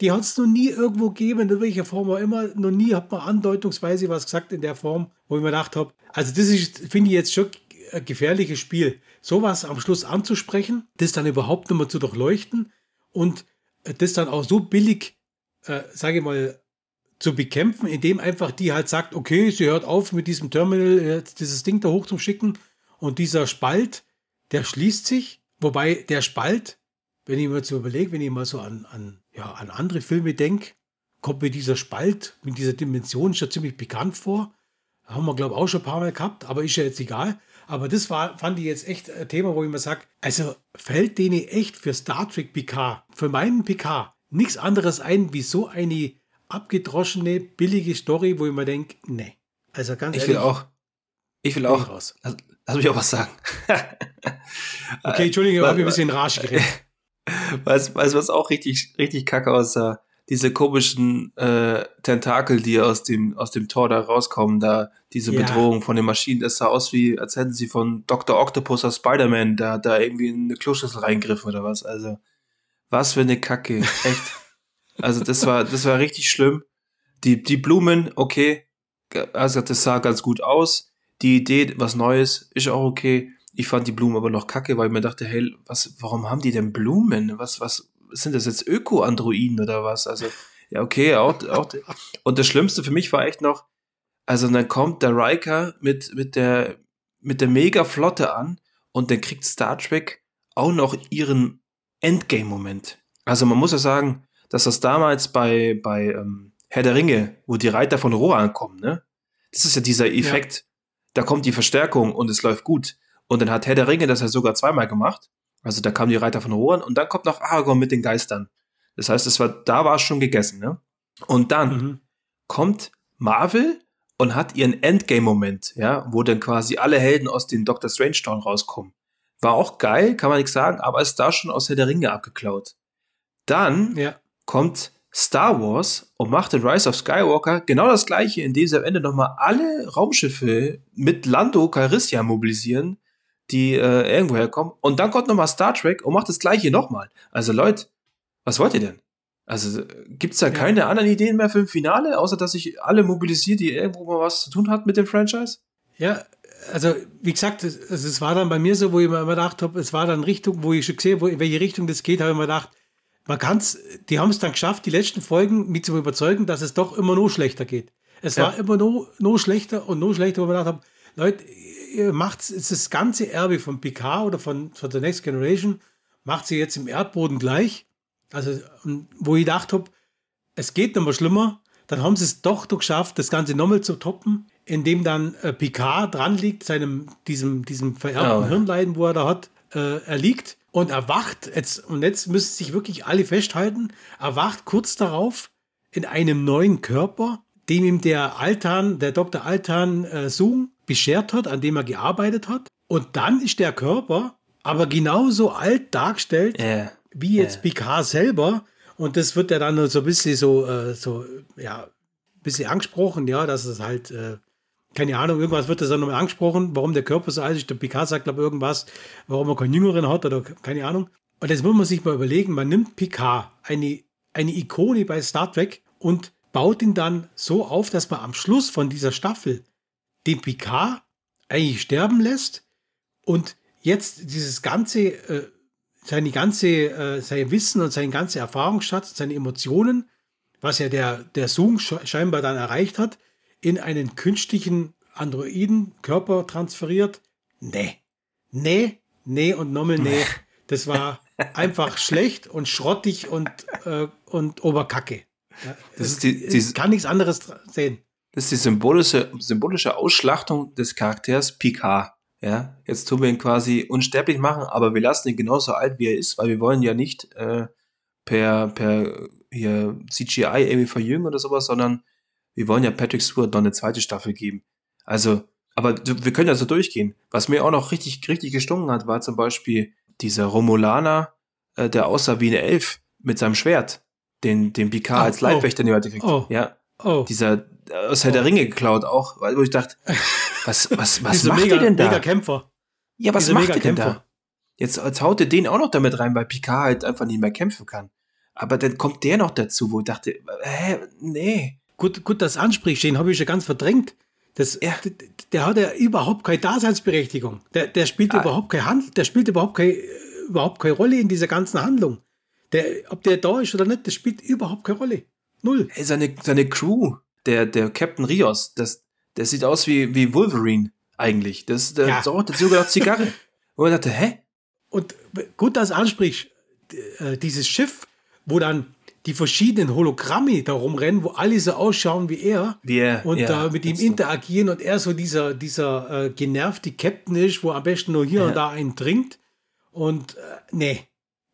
Die hat es noch nie irgendwo gegeben, in welcher Form auch immer. Noch nie hat man andeutungsweise was gesagt in der Form, wo ich mir gedacht habe, also das ist, finde ich jetzt schon ein gefährliches Spiel. Sowas am Schluss anzusprechen, das dann überhaupt nicht mehr zu durchleuchten und das dann auch so billig äh, sage ich mal, zu bekämpfen, indem einfach die halt sagt, okay, sie hört auf mit diesem Terminal, äh, dieses Ding da hoch zu schicken und dieser Spalt, der schließt sich, wobei der Spalt, wenn ich mir so überlege, wenn ich mal so an, an, ja, an andere Filme denke, kommt mir dieser Spalt mit dieser Dimension schon ziemlich bekannt vor. Haben wir, glaube ich, auch schon ein paar Mal gehabt, aber ist ja jetzt egal. Aber das war, fand ich jetzt echt ein Thema, wo ich mir sage, also fällt denen echt für Star Trek PK, für meinen PK, nichts anderes ein wie so eine abgedroschene, billige Story, wo ich mir denke, nee. Also ganz ich ehrlich. Will auch, ich will auch. Raus. Lass, lass mich auch was sagen. (laughs) okay, Entschuldigung, ich habe ein bisschen rasch geredet. (laughs) Weißt du, was auch richtig, richtig kacke aussah? Diese komischen äh, Tentakel, die aus dem, aus dem Tor da rauskommen, da diese ja. Bedrohung von den Maschinen, das sah aus wie, als hätten sie von Dr. Octopus aus Spider-Man da, da irgendwie in eine Kloschüssel reingriffen oder was. Also, was für eine Kacke. Echt. Also das war, das war richtig schlimm. Die, die Blumen, okay. Also das sah ganz gut aus. Die Idee, was Neues, ist auch okay. Ich fand die Blumen aber noch kacke, weil ich mir dachte, hey, was, warum haben die denn Blumen? Was, was, sind das jetzt Öko-Androiden oder was? Also, ja, okay, auch, auch. Und das Schlimmste für mich war echt noch, also dann kommt der Riker mit, mit der, mit der Mega-Flotte an und dann kriegt Star Trek auch noch ihren Endgame-Moment. Also man muss ja sagen, dass das damals bei, bei ähm, Herr der Ringe, wo die Reiter von Rohan kommen, ne? Das ist ja dieser Effekt. Ja. Da kommt die Verstärkung und es läuft gut. Und dann hat Herr der Ringe das ja sogar zweimal gemacht. Also da kamen die Reiter von Rohan und dann kommt noch Aragorn mit den Geistern. Das heißt, es war, da war es schon gegessen, ne? Und dann mhm. kommt Marvel und hat ihren Endgame-Moment, ja, wo dann quasi alle Helden aus den Doctor Strange Town rauskommen. War auch geil, kann man nichts sagen, aber ist da schon aus Herr der Ringe abgeklaut. Dann ja. kommt Star Wars und macht in Rise of Skywalker genau das gleiche, indem sie am Ende nochmal alle Raumschiffe mit Lando Calrissian mobilisieren, die äh, irgendwo herkommen. Und dann kommt nochmal Star Trek und macht das gleiche nochmal. Also Leute, was wollt ihr denn? Also gibt's da ja. keine anderen Ideen mehr für ein Finale, außer dass sich alle mobilisiert, die irgendwo mal was zu tun hat mit dem Franchise? Ja, also wie gesagt, es, es war dann bei mir so, wo ich mir immer gedacht habe, es war dann Richtung, wo ich schon gesehen habe, in welche Richtung das geht, habe ich mir gedacht, man kann es, die haben es dann geschafft, die letzten Folgen mich zu überzeugen, dass es doch immer noch schlechter geht. Es ja. war immer noch, noch schlechter und noch schlechter, wo ich mir gedacht habe, Leute, ihr macht das ganze Erbe von PK oder von, von The Next Generation, macht sie jetzt im Erdboden gleich. Also, wo ich gedacht habe, es geht noch mal schlimmer, dann haben sie es doch geschafft, das Ganze nochmal zu toppen in dem dann äh, Picard dran liegt, seinem, diesem, diesem vererbten oh. Hirnleiden, wo er da hat, äh, er liegt und erwacht, jetzt, und jetzt müssen sich wirklich alle festhalten, erwacht kurz darauf in einem neuen Körper, dem ihm der Altan, der Dr. Altan äh, Sung beschert hat, an dem er gearbeitet hat. Und dann ist der Körper aber genauso alt dargestellt, yeah. wie jetzt yeah. Picard selber. Und das wird ja dann so ein bisschen so, äh, so ja, ein bisschen angesprochen, ja, dass es halt äh, keine Ahnung, irgendwas wird das dann nochmal angesprochen, warum der Körper so alt ist. Der Picard sagt, glaube irgendwas, warum er keinen Jüngeren hat oder keine Ahnung. Und jetzt muss man sich mal überlegen, man nimmt Picard, eine, eine Ikone bei Star Trek, und baut ihn dann so auf, dass man am Schluss von dieser Staffel den Picard eigentlich sterben lässt und jetzt dieses ganze, äh, seine ganze, äh, sein Wissen und seine ganze Erfahrungsschatz, seine Emotionen, was ja der, der Zoom scheinbar dann erreicht hat, in einen künstlichen Androiden-Körper transferiert. Nee. Nee, nee und nochmal nee. Das war einfach (laughs) schlecht und schrottig und, äh, und Oberkacke. Ja, das ist die, die, kann nichts anderes sehen. Das ist die symbolische, symbolische Ausschlachtung des Charakters Picard. Ja, jetzt tun wir ihn quasi unsterblich machen, aber wir lassen ihn genauso alt, wie er ist, weil wir wollen ja nicht äh, per, per hier CGI irgendwie verjüngen oder sowas, sondern wir wollen ja Patrick Stewart noch eine zweite Staffel geben. Also, aber wir können ja so durchgehen. Was mir auch noch richtig, richtig gestunken hat, war zum Beispiel dieser Romulaner, äh, der aussah wie eine Elf mit seinem Schwert, den, den Picard oh, als Leibwächter oh, in die kriegt. Oh, ja. Oh. Dieser aus Herr oh. der Ringe geklaut auch, wo ich dachte, (laughs) was, was, was macht mega, ihr denn da? Mega Kämpfer. Ja, was Diese macht ihr denn da? Jetzt, jetzt haut ihr den auch noch damit rein, weil Picard halt einfach nicht mehr kämpfen kann. Aber dann kommt der noch dazu, wo ich dachte, hä, nee. Gut, gut, das ansprichst, den habe ich ja ganz verdrängt. Das, ja. der, der, hat ja überhaupt keine Daseinsberechtigung. Der, der spielt ah. überhaupt keine Hand, der spielt überhaupt keine, überhaupt keine Rolle in dieser ganzen Handlung. Der, ob der da ist oder nicht, das spielt überhaupt keine Rolle. Null. Hey, seine, seine Crew, der, der Captain Rios, das, der sieht aus wie, wie Wolverine eigentlich. Das, der ja. so, gedacht Zigarre. (laughs) Und ich dachte, hä? Und gut, dass ansprichst, äh, dieses Schiff, wo dann die verschiedenen Hologramme da rumrennen, wo alle so ausschauen wie er er und ja, da mit ihm interagieren und er so dieser, dieser äh, genervte Captain ist, wo am besten nur hier ja. und da einen trinkt. Und äh, nee.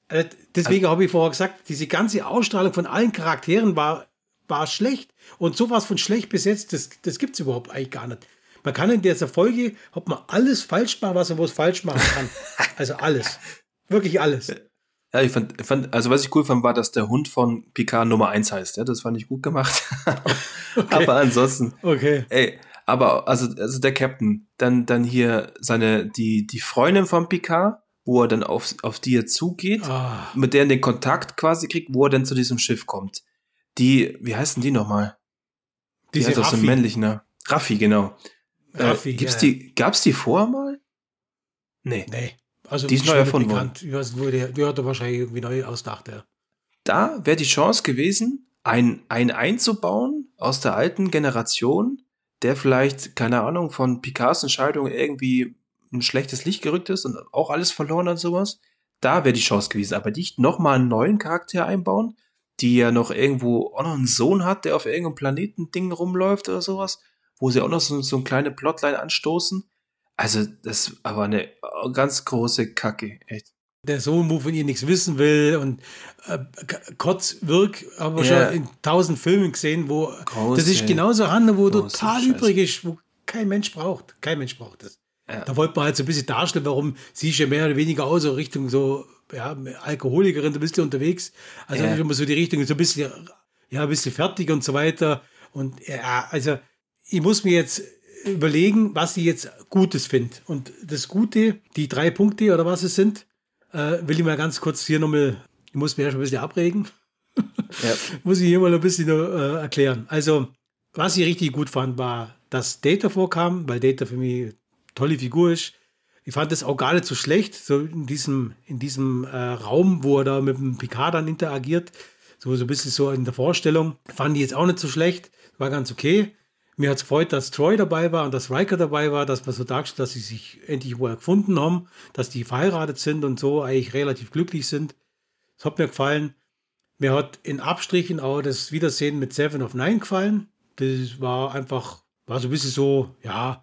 Äh, deswegen also, habe ich vorher gesagt, diese ganze Ausstrahlung von allen Charakteren war war schlecht. Und sowas von schlecht besetzt, das, das gibt es überhaupt eigentlich gar nicht. Man kann in dieser Folge, hat man alles falsch machen, was man was falsch machen kann. (laughs) also alles. Wirklich alles. Ja, ich fand, fand, also was ich cool fand, war, dass der Hund von Picard Nummer 1 heißt. Ja, das fand ich gut gemacht. (laughs) okay. Aber ansonsten. Okay. Ey, aber also, also der Captain, dann, dann hier seine, die, die Freundin von Picard, wo er dann auf, auf die er zugeht, oh. mit der er den Kontakt quasi kriegt, wo er dann zu diesem Schiff kommt. Die, wie heißen die nochmal? Die Diese heißt so männlich, ne? Raffi, genau. Äh, Raffi, äh, gibt's ja. die, gab's die vorher mal? Nee. Nee. Also die ist neu erfunden worden. Ich weiß, die hat er wahrscheinlich irgendwie neu ausdacht, ja. Da wäre die Chance gewesen, ein, ein einzubauen aus der alten Generation, der vielleicht, keine Ahnung, von Picards Entscheidung irgendwie ein schlechtes Licht gerückt ist und auch alles verloren hat, sowas. Da wäre die Chance gewesen. Aber nicht nochmal einen neuen Charakter einbauen, die ja noch irgendwo auch noch einen Sohn hat, der auf irgendeinem Planeten-Ding rumläuft oder sowas, wo sie auch noch so, so eine kleine Plotline anstoßen. Also, das war eine ganz große Kacke, echt. Der Sohn, wo von ihr nichts wissen will und äh, Kotz wirk, haben wir ja. schon in tausend Filmen gesehen, wo Große, das ist genauso Handel, wo total Scheiße. übrig ist, wo kein Mensch braucht. Kein Mensch braucht das. Ja. Da wollte man halt so ein bisschen darstellen, warum sie ja mehr oder weniger aus, so Richtung so ja, Alkoholikerin, du bist ja unterwegs. Also ja. immer so die Richtung, so ein bisschen, ja, ein bisschen fertig und so weiter. Und ja, also ich muss mir jetzt überlegen, was ich jetzt Gutes finde. Und das Gute, die drei Punkte oder was es sind, äh, will ich mal ganz kurz hier nochmal, ich muss mir erst ein bisschen abregen. Ja. (laughs) muss ich hier mal ein bisschen äh, erklären. Also, was ich richtig gut fand, war, dass Data vorkam, weil Data für mich eine tolle Figur ist. Ich fand das auch gar nicht so schlecht, so in diesem, in diesem äh, Raum, wo er da mit dem Picard dann interagiert. So, so ein bisschen so in der Vorstellung. Fand ich jetzt auch nicht so schlecht. War ganz okay. Mir hat es gefreut, dass Troy dabei war und dass Riker dabei war, dass man so darstellt, dass sie sich endlich wohl gefunden haben, dass die verheiratet sind und so eigentlich relativ glücklich sind. Das hat mir gefallen. Mir hat in Abstrichen auch das Wiedersehen mit Seven of Nine gefallen. Das war einfach, war so ein bisschen so, ja,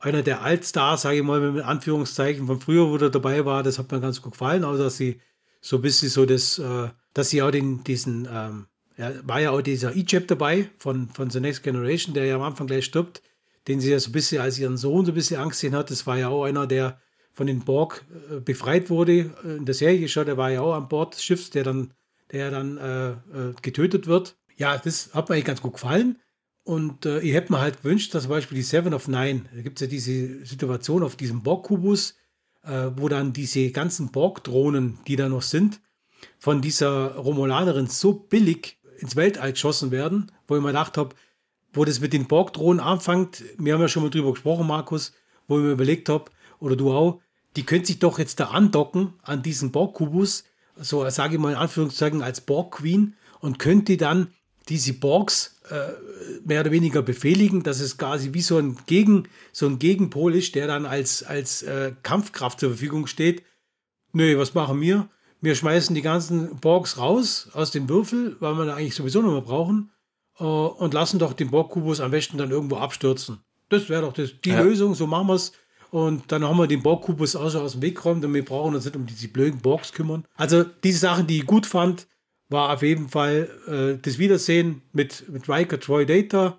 einer der Altstars, sage ich mal mit Anführungszeichen, von früher, wo der dabei war, das hat mir ganz gut gefallen, auch dass sie so ein bisschen so das, äh, dass sie auch den, diesen, ähm, ja, war ja auch dieser Egypt dabei von, von The Next Generation, der ja am Anfang gleich stirbt, den sie ja so ein bisschen als ihren Sohn so ein bisschen Angst gesehen hat. Das war ja auch einer, der von den Borg äh, befreit wurde. In der Serie schon, der war ja auch an Bord des Schiffs, der dann, der dann äh, äh getötet wird. Ja, das hat mir eigentlich ganz gut gefallen. Und äh, ich hätte mir halt gewünscht, dass zum Beispiel die Seven of Nine, da gibt es ja diese Situation auf diesem Borg-Kubus, äh, wo dann diese ganzen Borg-Drohnen, die da noch sind, von dieser Romulanerin so billig ins Weltall geschossen werden, wo ich mir gedacht habe, wo das mit den Borg-Drohnen anfängt, wir haben ja schon mal drüber gesprochen, Markus, wo ich mir überlegt habe, oder du auch, die könnte sich doch jetzt da andocken an diesen Borg-Kubus, so sage ich mal in Anführungszeichen als Borg-Queen und könnte dann diese Borgs äh, mehr oder weniger befehligen, dass es quasi wie so ein, Gegen, so ein Gegenpol ist, der dann als, als äh, Kampfkraft zur Verfügung steht. Nö, was machen wir? Wir schmeißen die ganzen Borgs raus aus dem Würfel, weil wir da eigentlich sowieso noch mal brauchen, äh, und lassen doch den Borg-Kubus am besten dann irgendwo abstürzen. Das wäre doch das, die ja. Lösung, so machen wir es. Und dann haben wir den Borg-Kubus auch schon aus dem Weg geräumt und wir brauchen uns nicht um diese blöden Borgs kümmern. Also diese Sachen, die ich gut fand, war auf jeden Fall äh, das Wiedersehen mit, mit Riker Troy Data.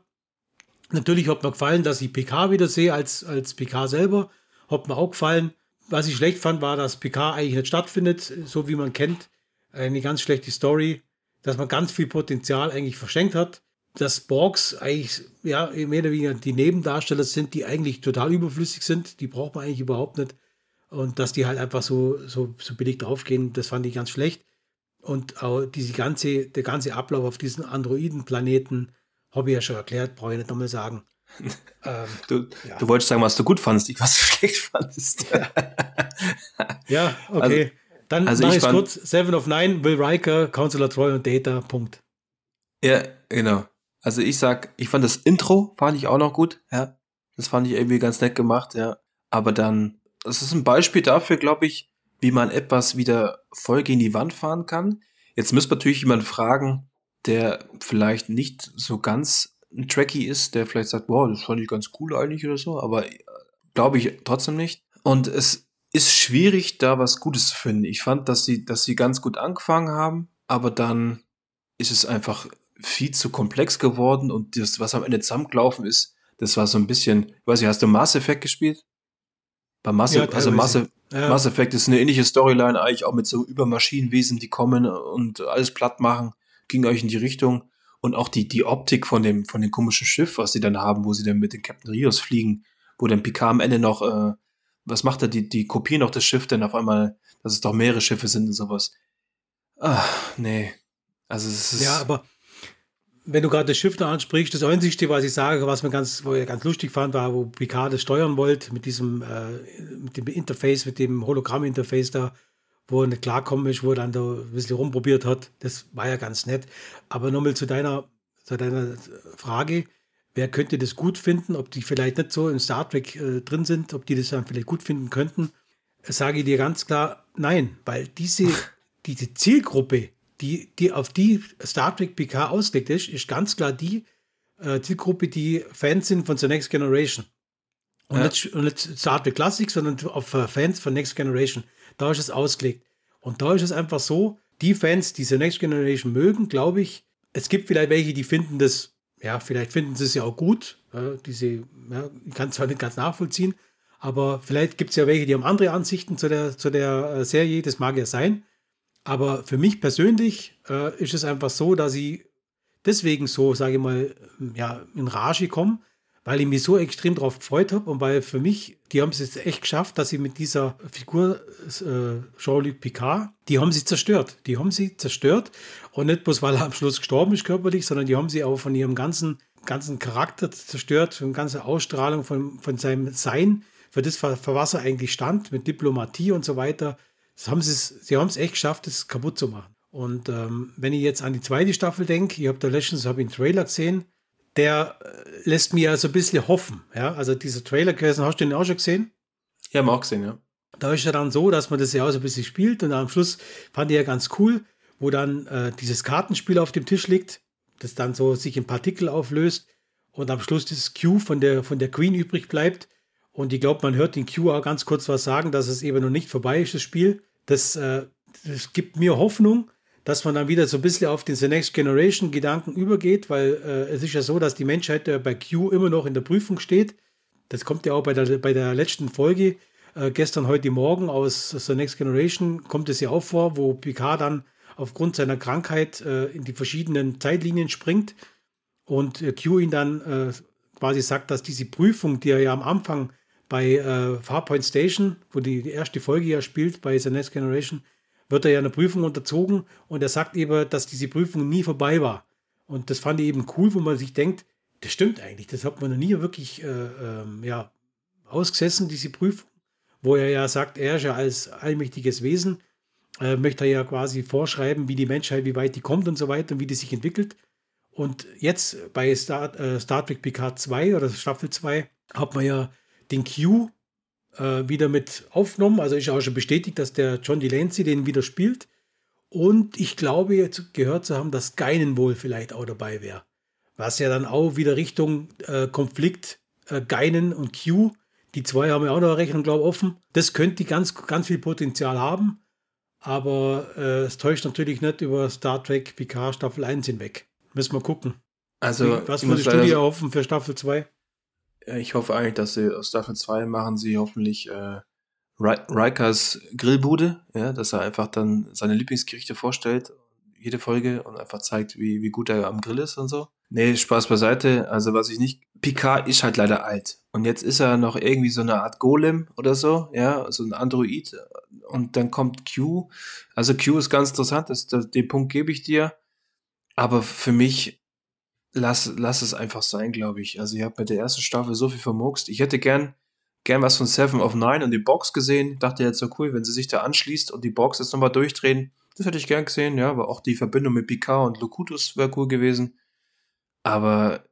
Natürlich hat mir gefallen, dass ich PK wieder sehe als, als PK selber. Hat mir auch gefallen. Was ich schlecht fand, war, dass PK eigentlich nicht stattfindet, so wie man kennt. Eine ganz schlechte Story, dass man ganz viel Potenzial eigentlich verschenkt hat. Dass Borgs eigentlich, ja, mehr oder weniger die Nebendarsteller sind, die eigentlich total überflüssig sind. Die braucht man eigentlich überhaupt nicht. Und dass die halt einfach so, so, so billig draufgehen, das fand ich ganz schlecht. Und auch diese ganze, der ganze Ablauf auf diesen Androidenplaneten, habe ich ja schon erklärt, brauche ich nicht nochmal sagen. Ähm, du, ja. du wolltest sagen, was du gut fandest, ich was du (laughs) schlecht fandest. ja, okay. Also, Dann also mache ich fand, kurz. Seven of Nine, Will Riker, Counselor Troy und Data, Punkt. Ja, genau. Also ich sag, ich fand das Intro, fand ich auch noch gut, ja. Das fand ich irgendwie ganz nett gemacht, ja. Aber dann, das ist ein Beispiel dafür, glaube ich, wie man etwas wieder voll gegen die Wand fahren kann. Jetzt müsste natürlich jemand fragen, der vielleicht nicht so ganz ein Tracky ist, der vielleicht sagt, wow, das fand ich ganz cool eigentlich oder so, aber äh, glaube ich trotzdem nicht. Und es ist schwierig, da was Gutes zu finden. Ich fand, dass sie, dass sie ganz gut angefangen haben, aber dann ist es einfach viel zu komplex geworden und das, was am Ende zusammengelaufen ist, das war so ein bisschen, ich weiß nicht, hast du Mass Effect gespielt? Bei Mass, ja, also Mass, ja. Mass Effect ist eine ähnliche Storyline, eigentlich auch mit so Übermaschinenwesen, die kommen und alles platt machen, ging euch in die Richtung. Und auch die, die Optik von dem, von dem komischen Schiff, was sie dann haben, wo sie dann mit den Captain Rios fliegen, wo dann Picard am Ende noch, äh, was macht er, die, die kopieren noch das Schiff, denn auf einmal, dass es doch mehrere Schiffe sind und sowas. Ah, nee. Also es ist. Ja, aber wenn du gerade das Schiff da ansprichst, das Einzige, was ich sage, was mir ganz, wo ich ganz lustig fand, war, wo Picard das steuern wollte, mit diesem, äh, mit dem Interface, mit dem Hologramm-Interface da, wo er nicht klarkommen ist, wo er dann da ein bisschen rumprobiert hat. Das war ja ganz nett. Aber nochmal zu deiner, zu deiner Frage, wer könnte das gut finden, ob die vielleicht nicht so in Star Trek äh, drin sind, ob die das dann vielleicht gut finden könnten, sage ich dir ganz klar, nein, weil diese, (laughs) diese Zielgruppe, die, die auf die Star Trek PK ausgelegt ist, ist ganz klar die äh, Zielgruppe, die Fans sind von The Next Generation. Und, ja. nicht, und nicht Star Trek Classic, sondern auf äh, Fans von Next Generation. Da ist es ausgelegt. Und da ist es einfach so, die Fans, die The Next Generation mögen, glaube ich, es gibt vielleicht welche, die finden das, ja, vielleicht finden sie es ja auch gut. Ja, diese, ja, ich kann es zwar nicht ganz nachvollziehen, aber vielleicht gibt es ja welche, die haben andere Ansichten zu der, zu der äh, Serie, das mag ja sein. Aber für mich persönlich äh, ist es einfach so, dass ich deswegen so, sage ich mal, ja, in Rage komme, weil ich mich so extrem darauf gefreut habe und weil für mich, die haben es jetzt echt geschafft, dass sie mit dieser Figur äh, Jean-Luc Picard, die haben sie zerstört. Die haben sie zerstört und nicht bloß, weil er am Schluss gestorben ist körperlich, sondern die haben sie auch von ihrem ganzen, ganzen Charakter zerstört, von ganzer Ausstrahlung, von, von seinem Sein, für das, für was er eigentlich stand, mit Diplomatie und so weiter haben sie, sie haben es echt geschafft, das kaputt zu machen. Und ähm, wenn ich jetzt an die zweite Staffel denke, ich habe da letztens hab ich einen Trailer gesehen, der äh, lässt mir also ein bisschen hoffen. Ja? Also dieser Trailer gewesen, hast du den auch schon gesehen? Ja, mag gesehen, ja. Da ist ja dann so, dass man das ja auch so ein bisschen spielt und am Schluss fand ich ja ganz cool, wo dann äh, dieses Kartenspiel auf dem Tisch liegt, das dann so sich in Partikel auflöst und am Schluss das Q von der, von der Queen übrig bleibt. Und ich glaube, man hört den Q auch ganz kurz was sagen, dass es eben noch nicht vorbei ist, das Spiel das, äh, das gibt mir Hoffnung, dass man dann wieder so ein bisschen auf den The Next Generation Gedanken übergeht, weil äh, es ist ja so, dass die Menschheit äh, bei Q immer noch in der Prüfung steht. Das kommt ja auch bei der, bei der letzten Folge, äh, gestern, heute Morgen aus The Next Generation, kommt es ja auch vor, wo Picard dann aufgrund seiner Krankheit äh, in die verschiedenen Zeitlinien springt. und äh, Q ihn dann äh, quasi sagt, dass diese Prüfung, die er ja am Anfang bei Farpoint Station, wo die, die erste Folge ja spielt, bei The Next Generation, wird er ja eine Prüfung unterzogen und er sagt eben, dass diese Prüfung nie vorbei war. Und das fand ich eben cool, wo man sich denkt, das stimmt eigentlich, das hat man noch nie wirklich äh, ähm, ja, ausgesessen, diese Prüfung, wo er ja sagt, er ist ja als allmächtiges Wesen, äh, möchte er ja quasi vorschreiben, wie die Menschheit, wie weit die kommt und so weiter und wie die sich entwickelt. Und jetzt bei Star, äh, Star Trek Picard 2 oder Staffel 2 hat man ja den Q äh, wieder mit aufgenommen. Also ist auch schon bestätigt, dass der John Delancey den wieder spielt. Und ich glaube jetzt gehört zu haben, dass Geinen wohl vielleicht auch dabei wäre. Was ja dann auch wieder Richtung äh, Konflikt äh, Geinen und Q. Die zwei haben ja auch noch eine Rechnung, glaube ich, offen. Das könnte ganz, ganz viel Potenzial haben. Aber äh, es täuscht natürlich nicht über Star Trek Picard Staffel 1 hinweg. Müssen wir gucken. Also, was würdest du dir erhoffen für Staffel 2? Ich hoffe eigentlich, dass sie aus Staffel 2 machen sie hoffentlich äh, Rikers Grillbude, ja, dass er einfach dann seine Lieblingsgerichte vorstellt, jede Folge und einfach zeigt, wie, wie gut er am Grill ist und so. Nee, Spaß beiseite. Also was ich nicht. Picard ist halt leider alt. Und jetzt ist er noch irgendwie so eine Art Golem oder so, ja, so ein Android. Und dann kommt Q. Also Q ist ganz interessant, das, das, den Punkt gebe ich dir. Aber für mich lass, lass es einfach sein, glaube ich. Also ich habe bei der ersten Staffel so viel vermurkst. Ich hätte gern, gern was von Seven of Nine und die Box gesehen. Dachte jetzt so cool, wenn sie sich da anschließt und die Box jetzt nochmal durchdrehen. Das hätte ich gern gesehen, ja. Aber auch die Verbindung mit Picard und Locutus wäre cool gewesen. Aber,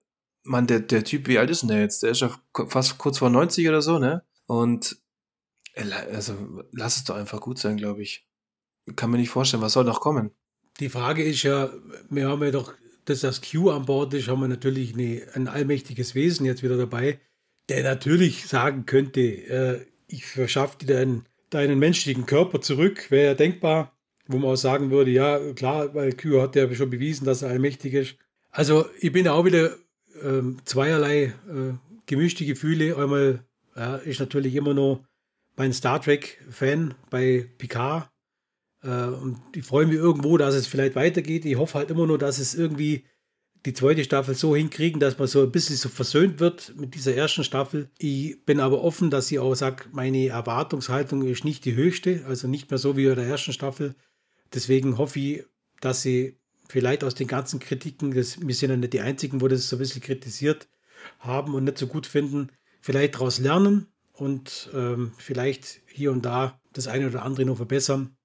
man, der, der Typ, wie alt ist denn der jetzt? Der ist ja fast kurz vor 90 oder so, ne? Und, also, lass es doch einfach gut sein, glaube ich. Kann mir nicht vorstellen, was soll noch kommen? Die Frage ist ja, wir haben ja doch dass das Q an Bord ist, haben wir natürlich eine, ein allmächtiges Wesen jetzt wieder dabei, der natürlich sagen könnte, äh, ich verschaffe dir deinen, deinen menschlichen Körper zurück, wäre ja denkbar, wo man auch sagen würde, ja klar, weil Q hat ja schon bewiesen, dass er allmächtig ist. Also ich bin auch wieder äh, zweierlei äh, gemischte Gefühle. Einmal ja, ist natürlich immer noch mein Star Trek-Fan bei Picard und ich freue mich irgendwo, dass es vielleicht weitergeht. Ich hoffe halt immer nur, dass es irgendwie die zweite Staffel so hinkriegen, dass man so ein bisschen so versöhnt wird mit dieser ersten Staffel. Ich bin aber offen, dass ich auch sage, meine Erwartungshaltung ist nicht die höchste, also nicht mehr so wie bei der ersten Staffel. Deswegen hoffe ich, dass sie vielleicht aus den ganzen Kritiken, das, wir sind ja nicht die Einzigen, wo das so ein bisschen kritisiert haben und nicht so gut finden, vielleicht daraus lernen und ähm, vielleicht hier und da das eine oder andere noch verbessern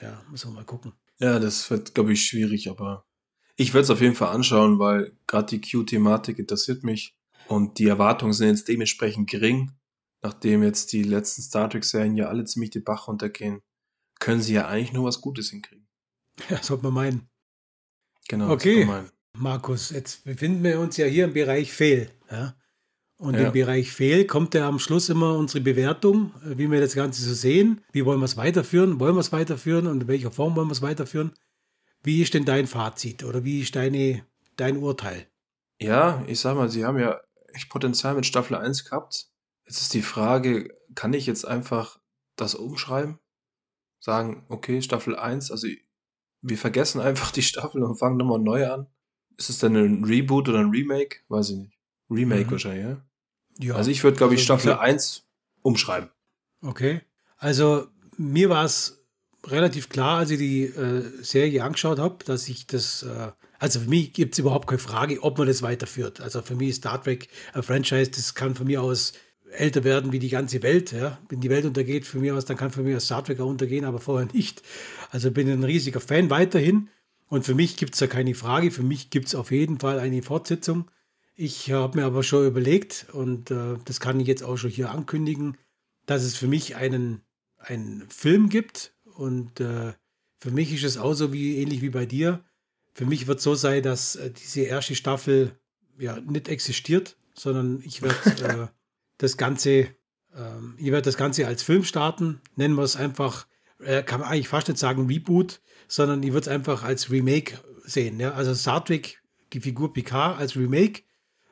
ja, müssen wir mal gucken. Ja, das wird, glaube ich, schwierig, aber ich werde es auf jeden Fall anschauen, weil gerade die Q-Thematik interessiert mich und die Erwartungen sind jetzt dementsprechend gering. Nachdem jetzt die letzten Star Trek-Serien ja alle ziemlich den Bach runtergehen, können sie ja eigentlich nur was Gutes hinkriegen. (laughs) Ja, sollte man meinen. Genau. Okay, Markus, jetzt befinden wir uns ja hier im Bereich Fehl. Ja? Und ja. im Bereich Fehl kommt ja am Schluss immer unsere Bewertung, äh, wie wir das Ganze so sehen. Wie wollen wir es weiterführen? Wollen wir es weiterführen und in welcher Form wollen wir es weiterführen? Wie ist denn dein Fazit oder wie ist deine, dein Urteil? Ja, ich sag mal, sie haben ja echt Potenzial mit Staffel 1 gehabt. Jetzt ist die Frage, kann ich jetzt einfach das umschreiben? Sagen, okay, Staffel 1, also wir vergessen (laughs) einfach die Staffel und fangen nochmal neu an. Ist es denn ein Reboot oder ein Remake? Weiß ich nicht. Remake mhm. wahrscheinlich, ja? ja? Also ich würde, glaube ich, also, Staffel 1 umschreiben. Okay. Also mir war es relativ klar, als ich die äh, Serie angeschaut habe, dass ich das, äh, also für mich gibt es überhaupt keine Frage, ob man das weiterführt. Also für mich ist Star Trek ein Franchise, das kann von mir aus älter werden wie die ganze Welt. Ja? Wenn die Welt untergeht, von mir aus, dann kann von mir aus Star Trek auch untergehen, aber vorher nicht. Also bin ein riesiger Fan weiterhin. Und für mich gibt es da keine Frage. Für mich gibt es auf jeden Fall eine Fortsetzung. Ich habe mir aber schon überlegt, und äh, das kann ich jetzt auch schon hier ankündigen, dass es für mich einen, einen Film gibt. Und äh, für mich ist es auch so wie ähnlich wie bei dir. Für mich wird es so sein, dass äh, diese erste Staffel ja nicht existiert, sondern ich werde (laughs) äh, das Ganze, ähm, ich werde das Ganze als Film starten. Nennen wir es einfach, äh, kann man eigentlich fast nicht sagen Reboot, sondern ich würde es einfach als Remake sehen. Ja? Also Star Trek, die Figur Picard als Remake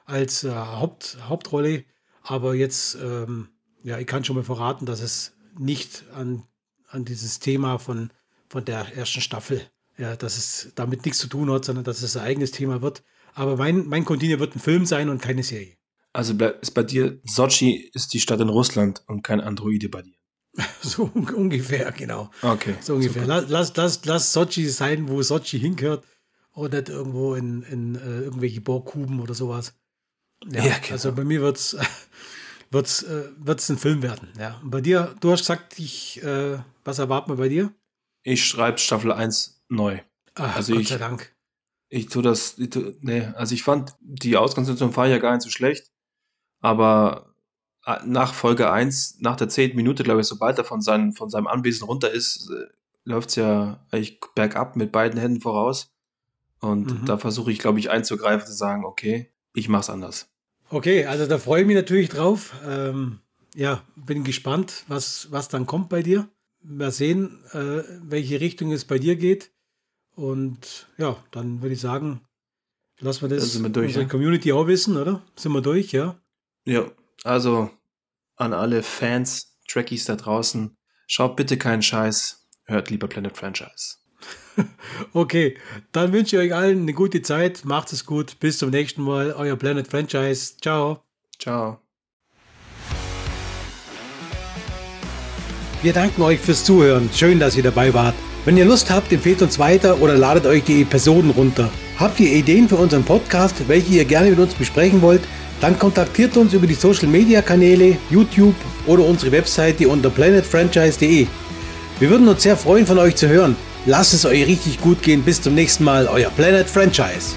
als äh, Haupt, Hauptrolle. Aber jetzt, ähm, ja, ich kann schon mal verraten, dass es nicht an, an dieses Thema von, von der ersten Staffel, ja, dass es damit nichts zu tun hat, sondern dass es ein eigenes Thema wird. Aber mein, mein Continue wird ein Film sein und keine Serie. Also ist bei dir, Sochi ist die Stadt in Russland und kein Androide bei dir. (laughs) So ungefähr, genau. Okay. So ungefähr. Lass, lass, lass, lass Sochi sein, wo Sochi hingehört. Und nicht irgendwo in, in uh, irgendwelche Bohrkuben oder sowas. Ja, ja genau. also bei mir wird es (laughs) wird's, äh, wird's ein Film werden. Ja. Und bei dir, du hast gesagt, ich, äh, was erwarten wir bei dir? Ich schreibe Staffel 1 neu. Ach, also Gott ich, sei Dank. Ich tue das, ich tu, nee, also ich fand die Ausgangssituation war ja gar nicht so schlecht, aber äh, nach Folge 1, nach der zehnten Minute, glaube ich, sobald er von, seinem von seinem Anwesen runter ist, äh, läuft es ja eigentlich bergab mit beiden Händen voraus. Und mhm. da versuche ich, glaube ich, einzugreifen, zu sagen, okay, ich mache es anders. Okay, also da freue ich mich natürlich drauf. Ähm, ja, bin gespannt, was, was dann kommt bei dir. Mal sehen, äh, welche Richtung es bei dir geht. Und ja, dann würde ich sagen, lassen wir das, das durch, unsere ja? Community auch wissen, oder? Sind wir durch, ja? Ja, also an alle Fans, Trekkies da draußen, schaut bitte keinen Scheiß, hört lieber Planet Franchise. (laughs) okay, dann wünsche ich euch allen eine gute Zeit, macht es gut, bis zum nächsten Mal, euer Planet Franchise. Ciao. Ciao. Wir danken euch fürs Zuhören. Schön, dass ihr dabei wart. Wenn ihr Lust habt, empfehlt uns weiter oder ladet euch die Episoden runter. Habt ihr Ideen für unseren Podcast, welche ihr gerne mit uns besprechen wollt? Dann kontaktiert uns über die Social Media Kanäle, YouTube oder unsere Webseite unter planetfranchise.de. Wir würden uns sehr freuen, von euch zu hören. Lasst es euch richtig gut gehen. Bis zum nächsten Mal, euer Planet Franchise.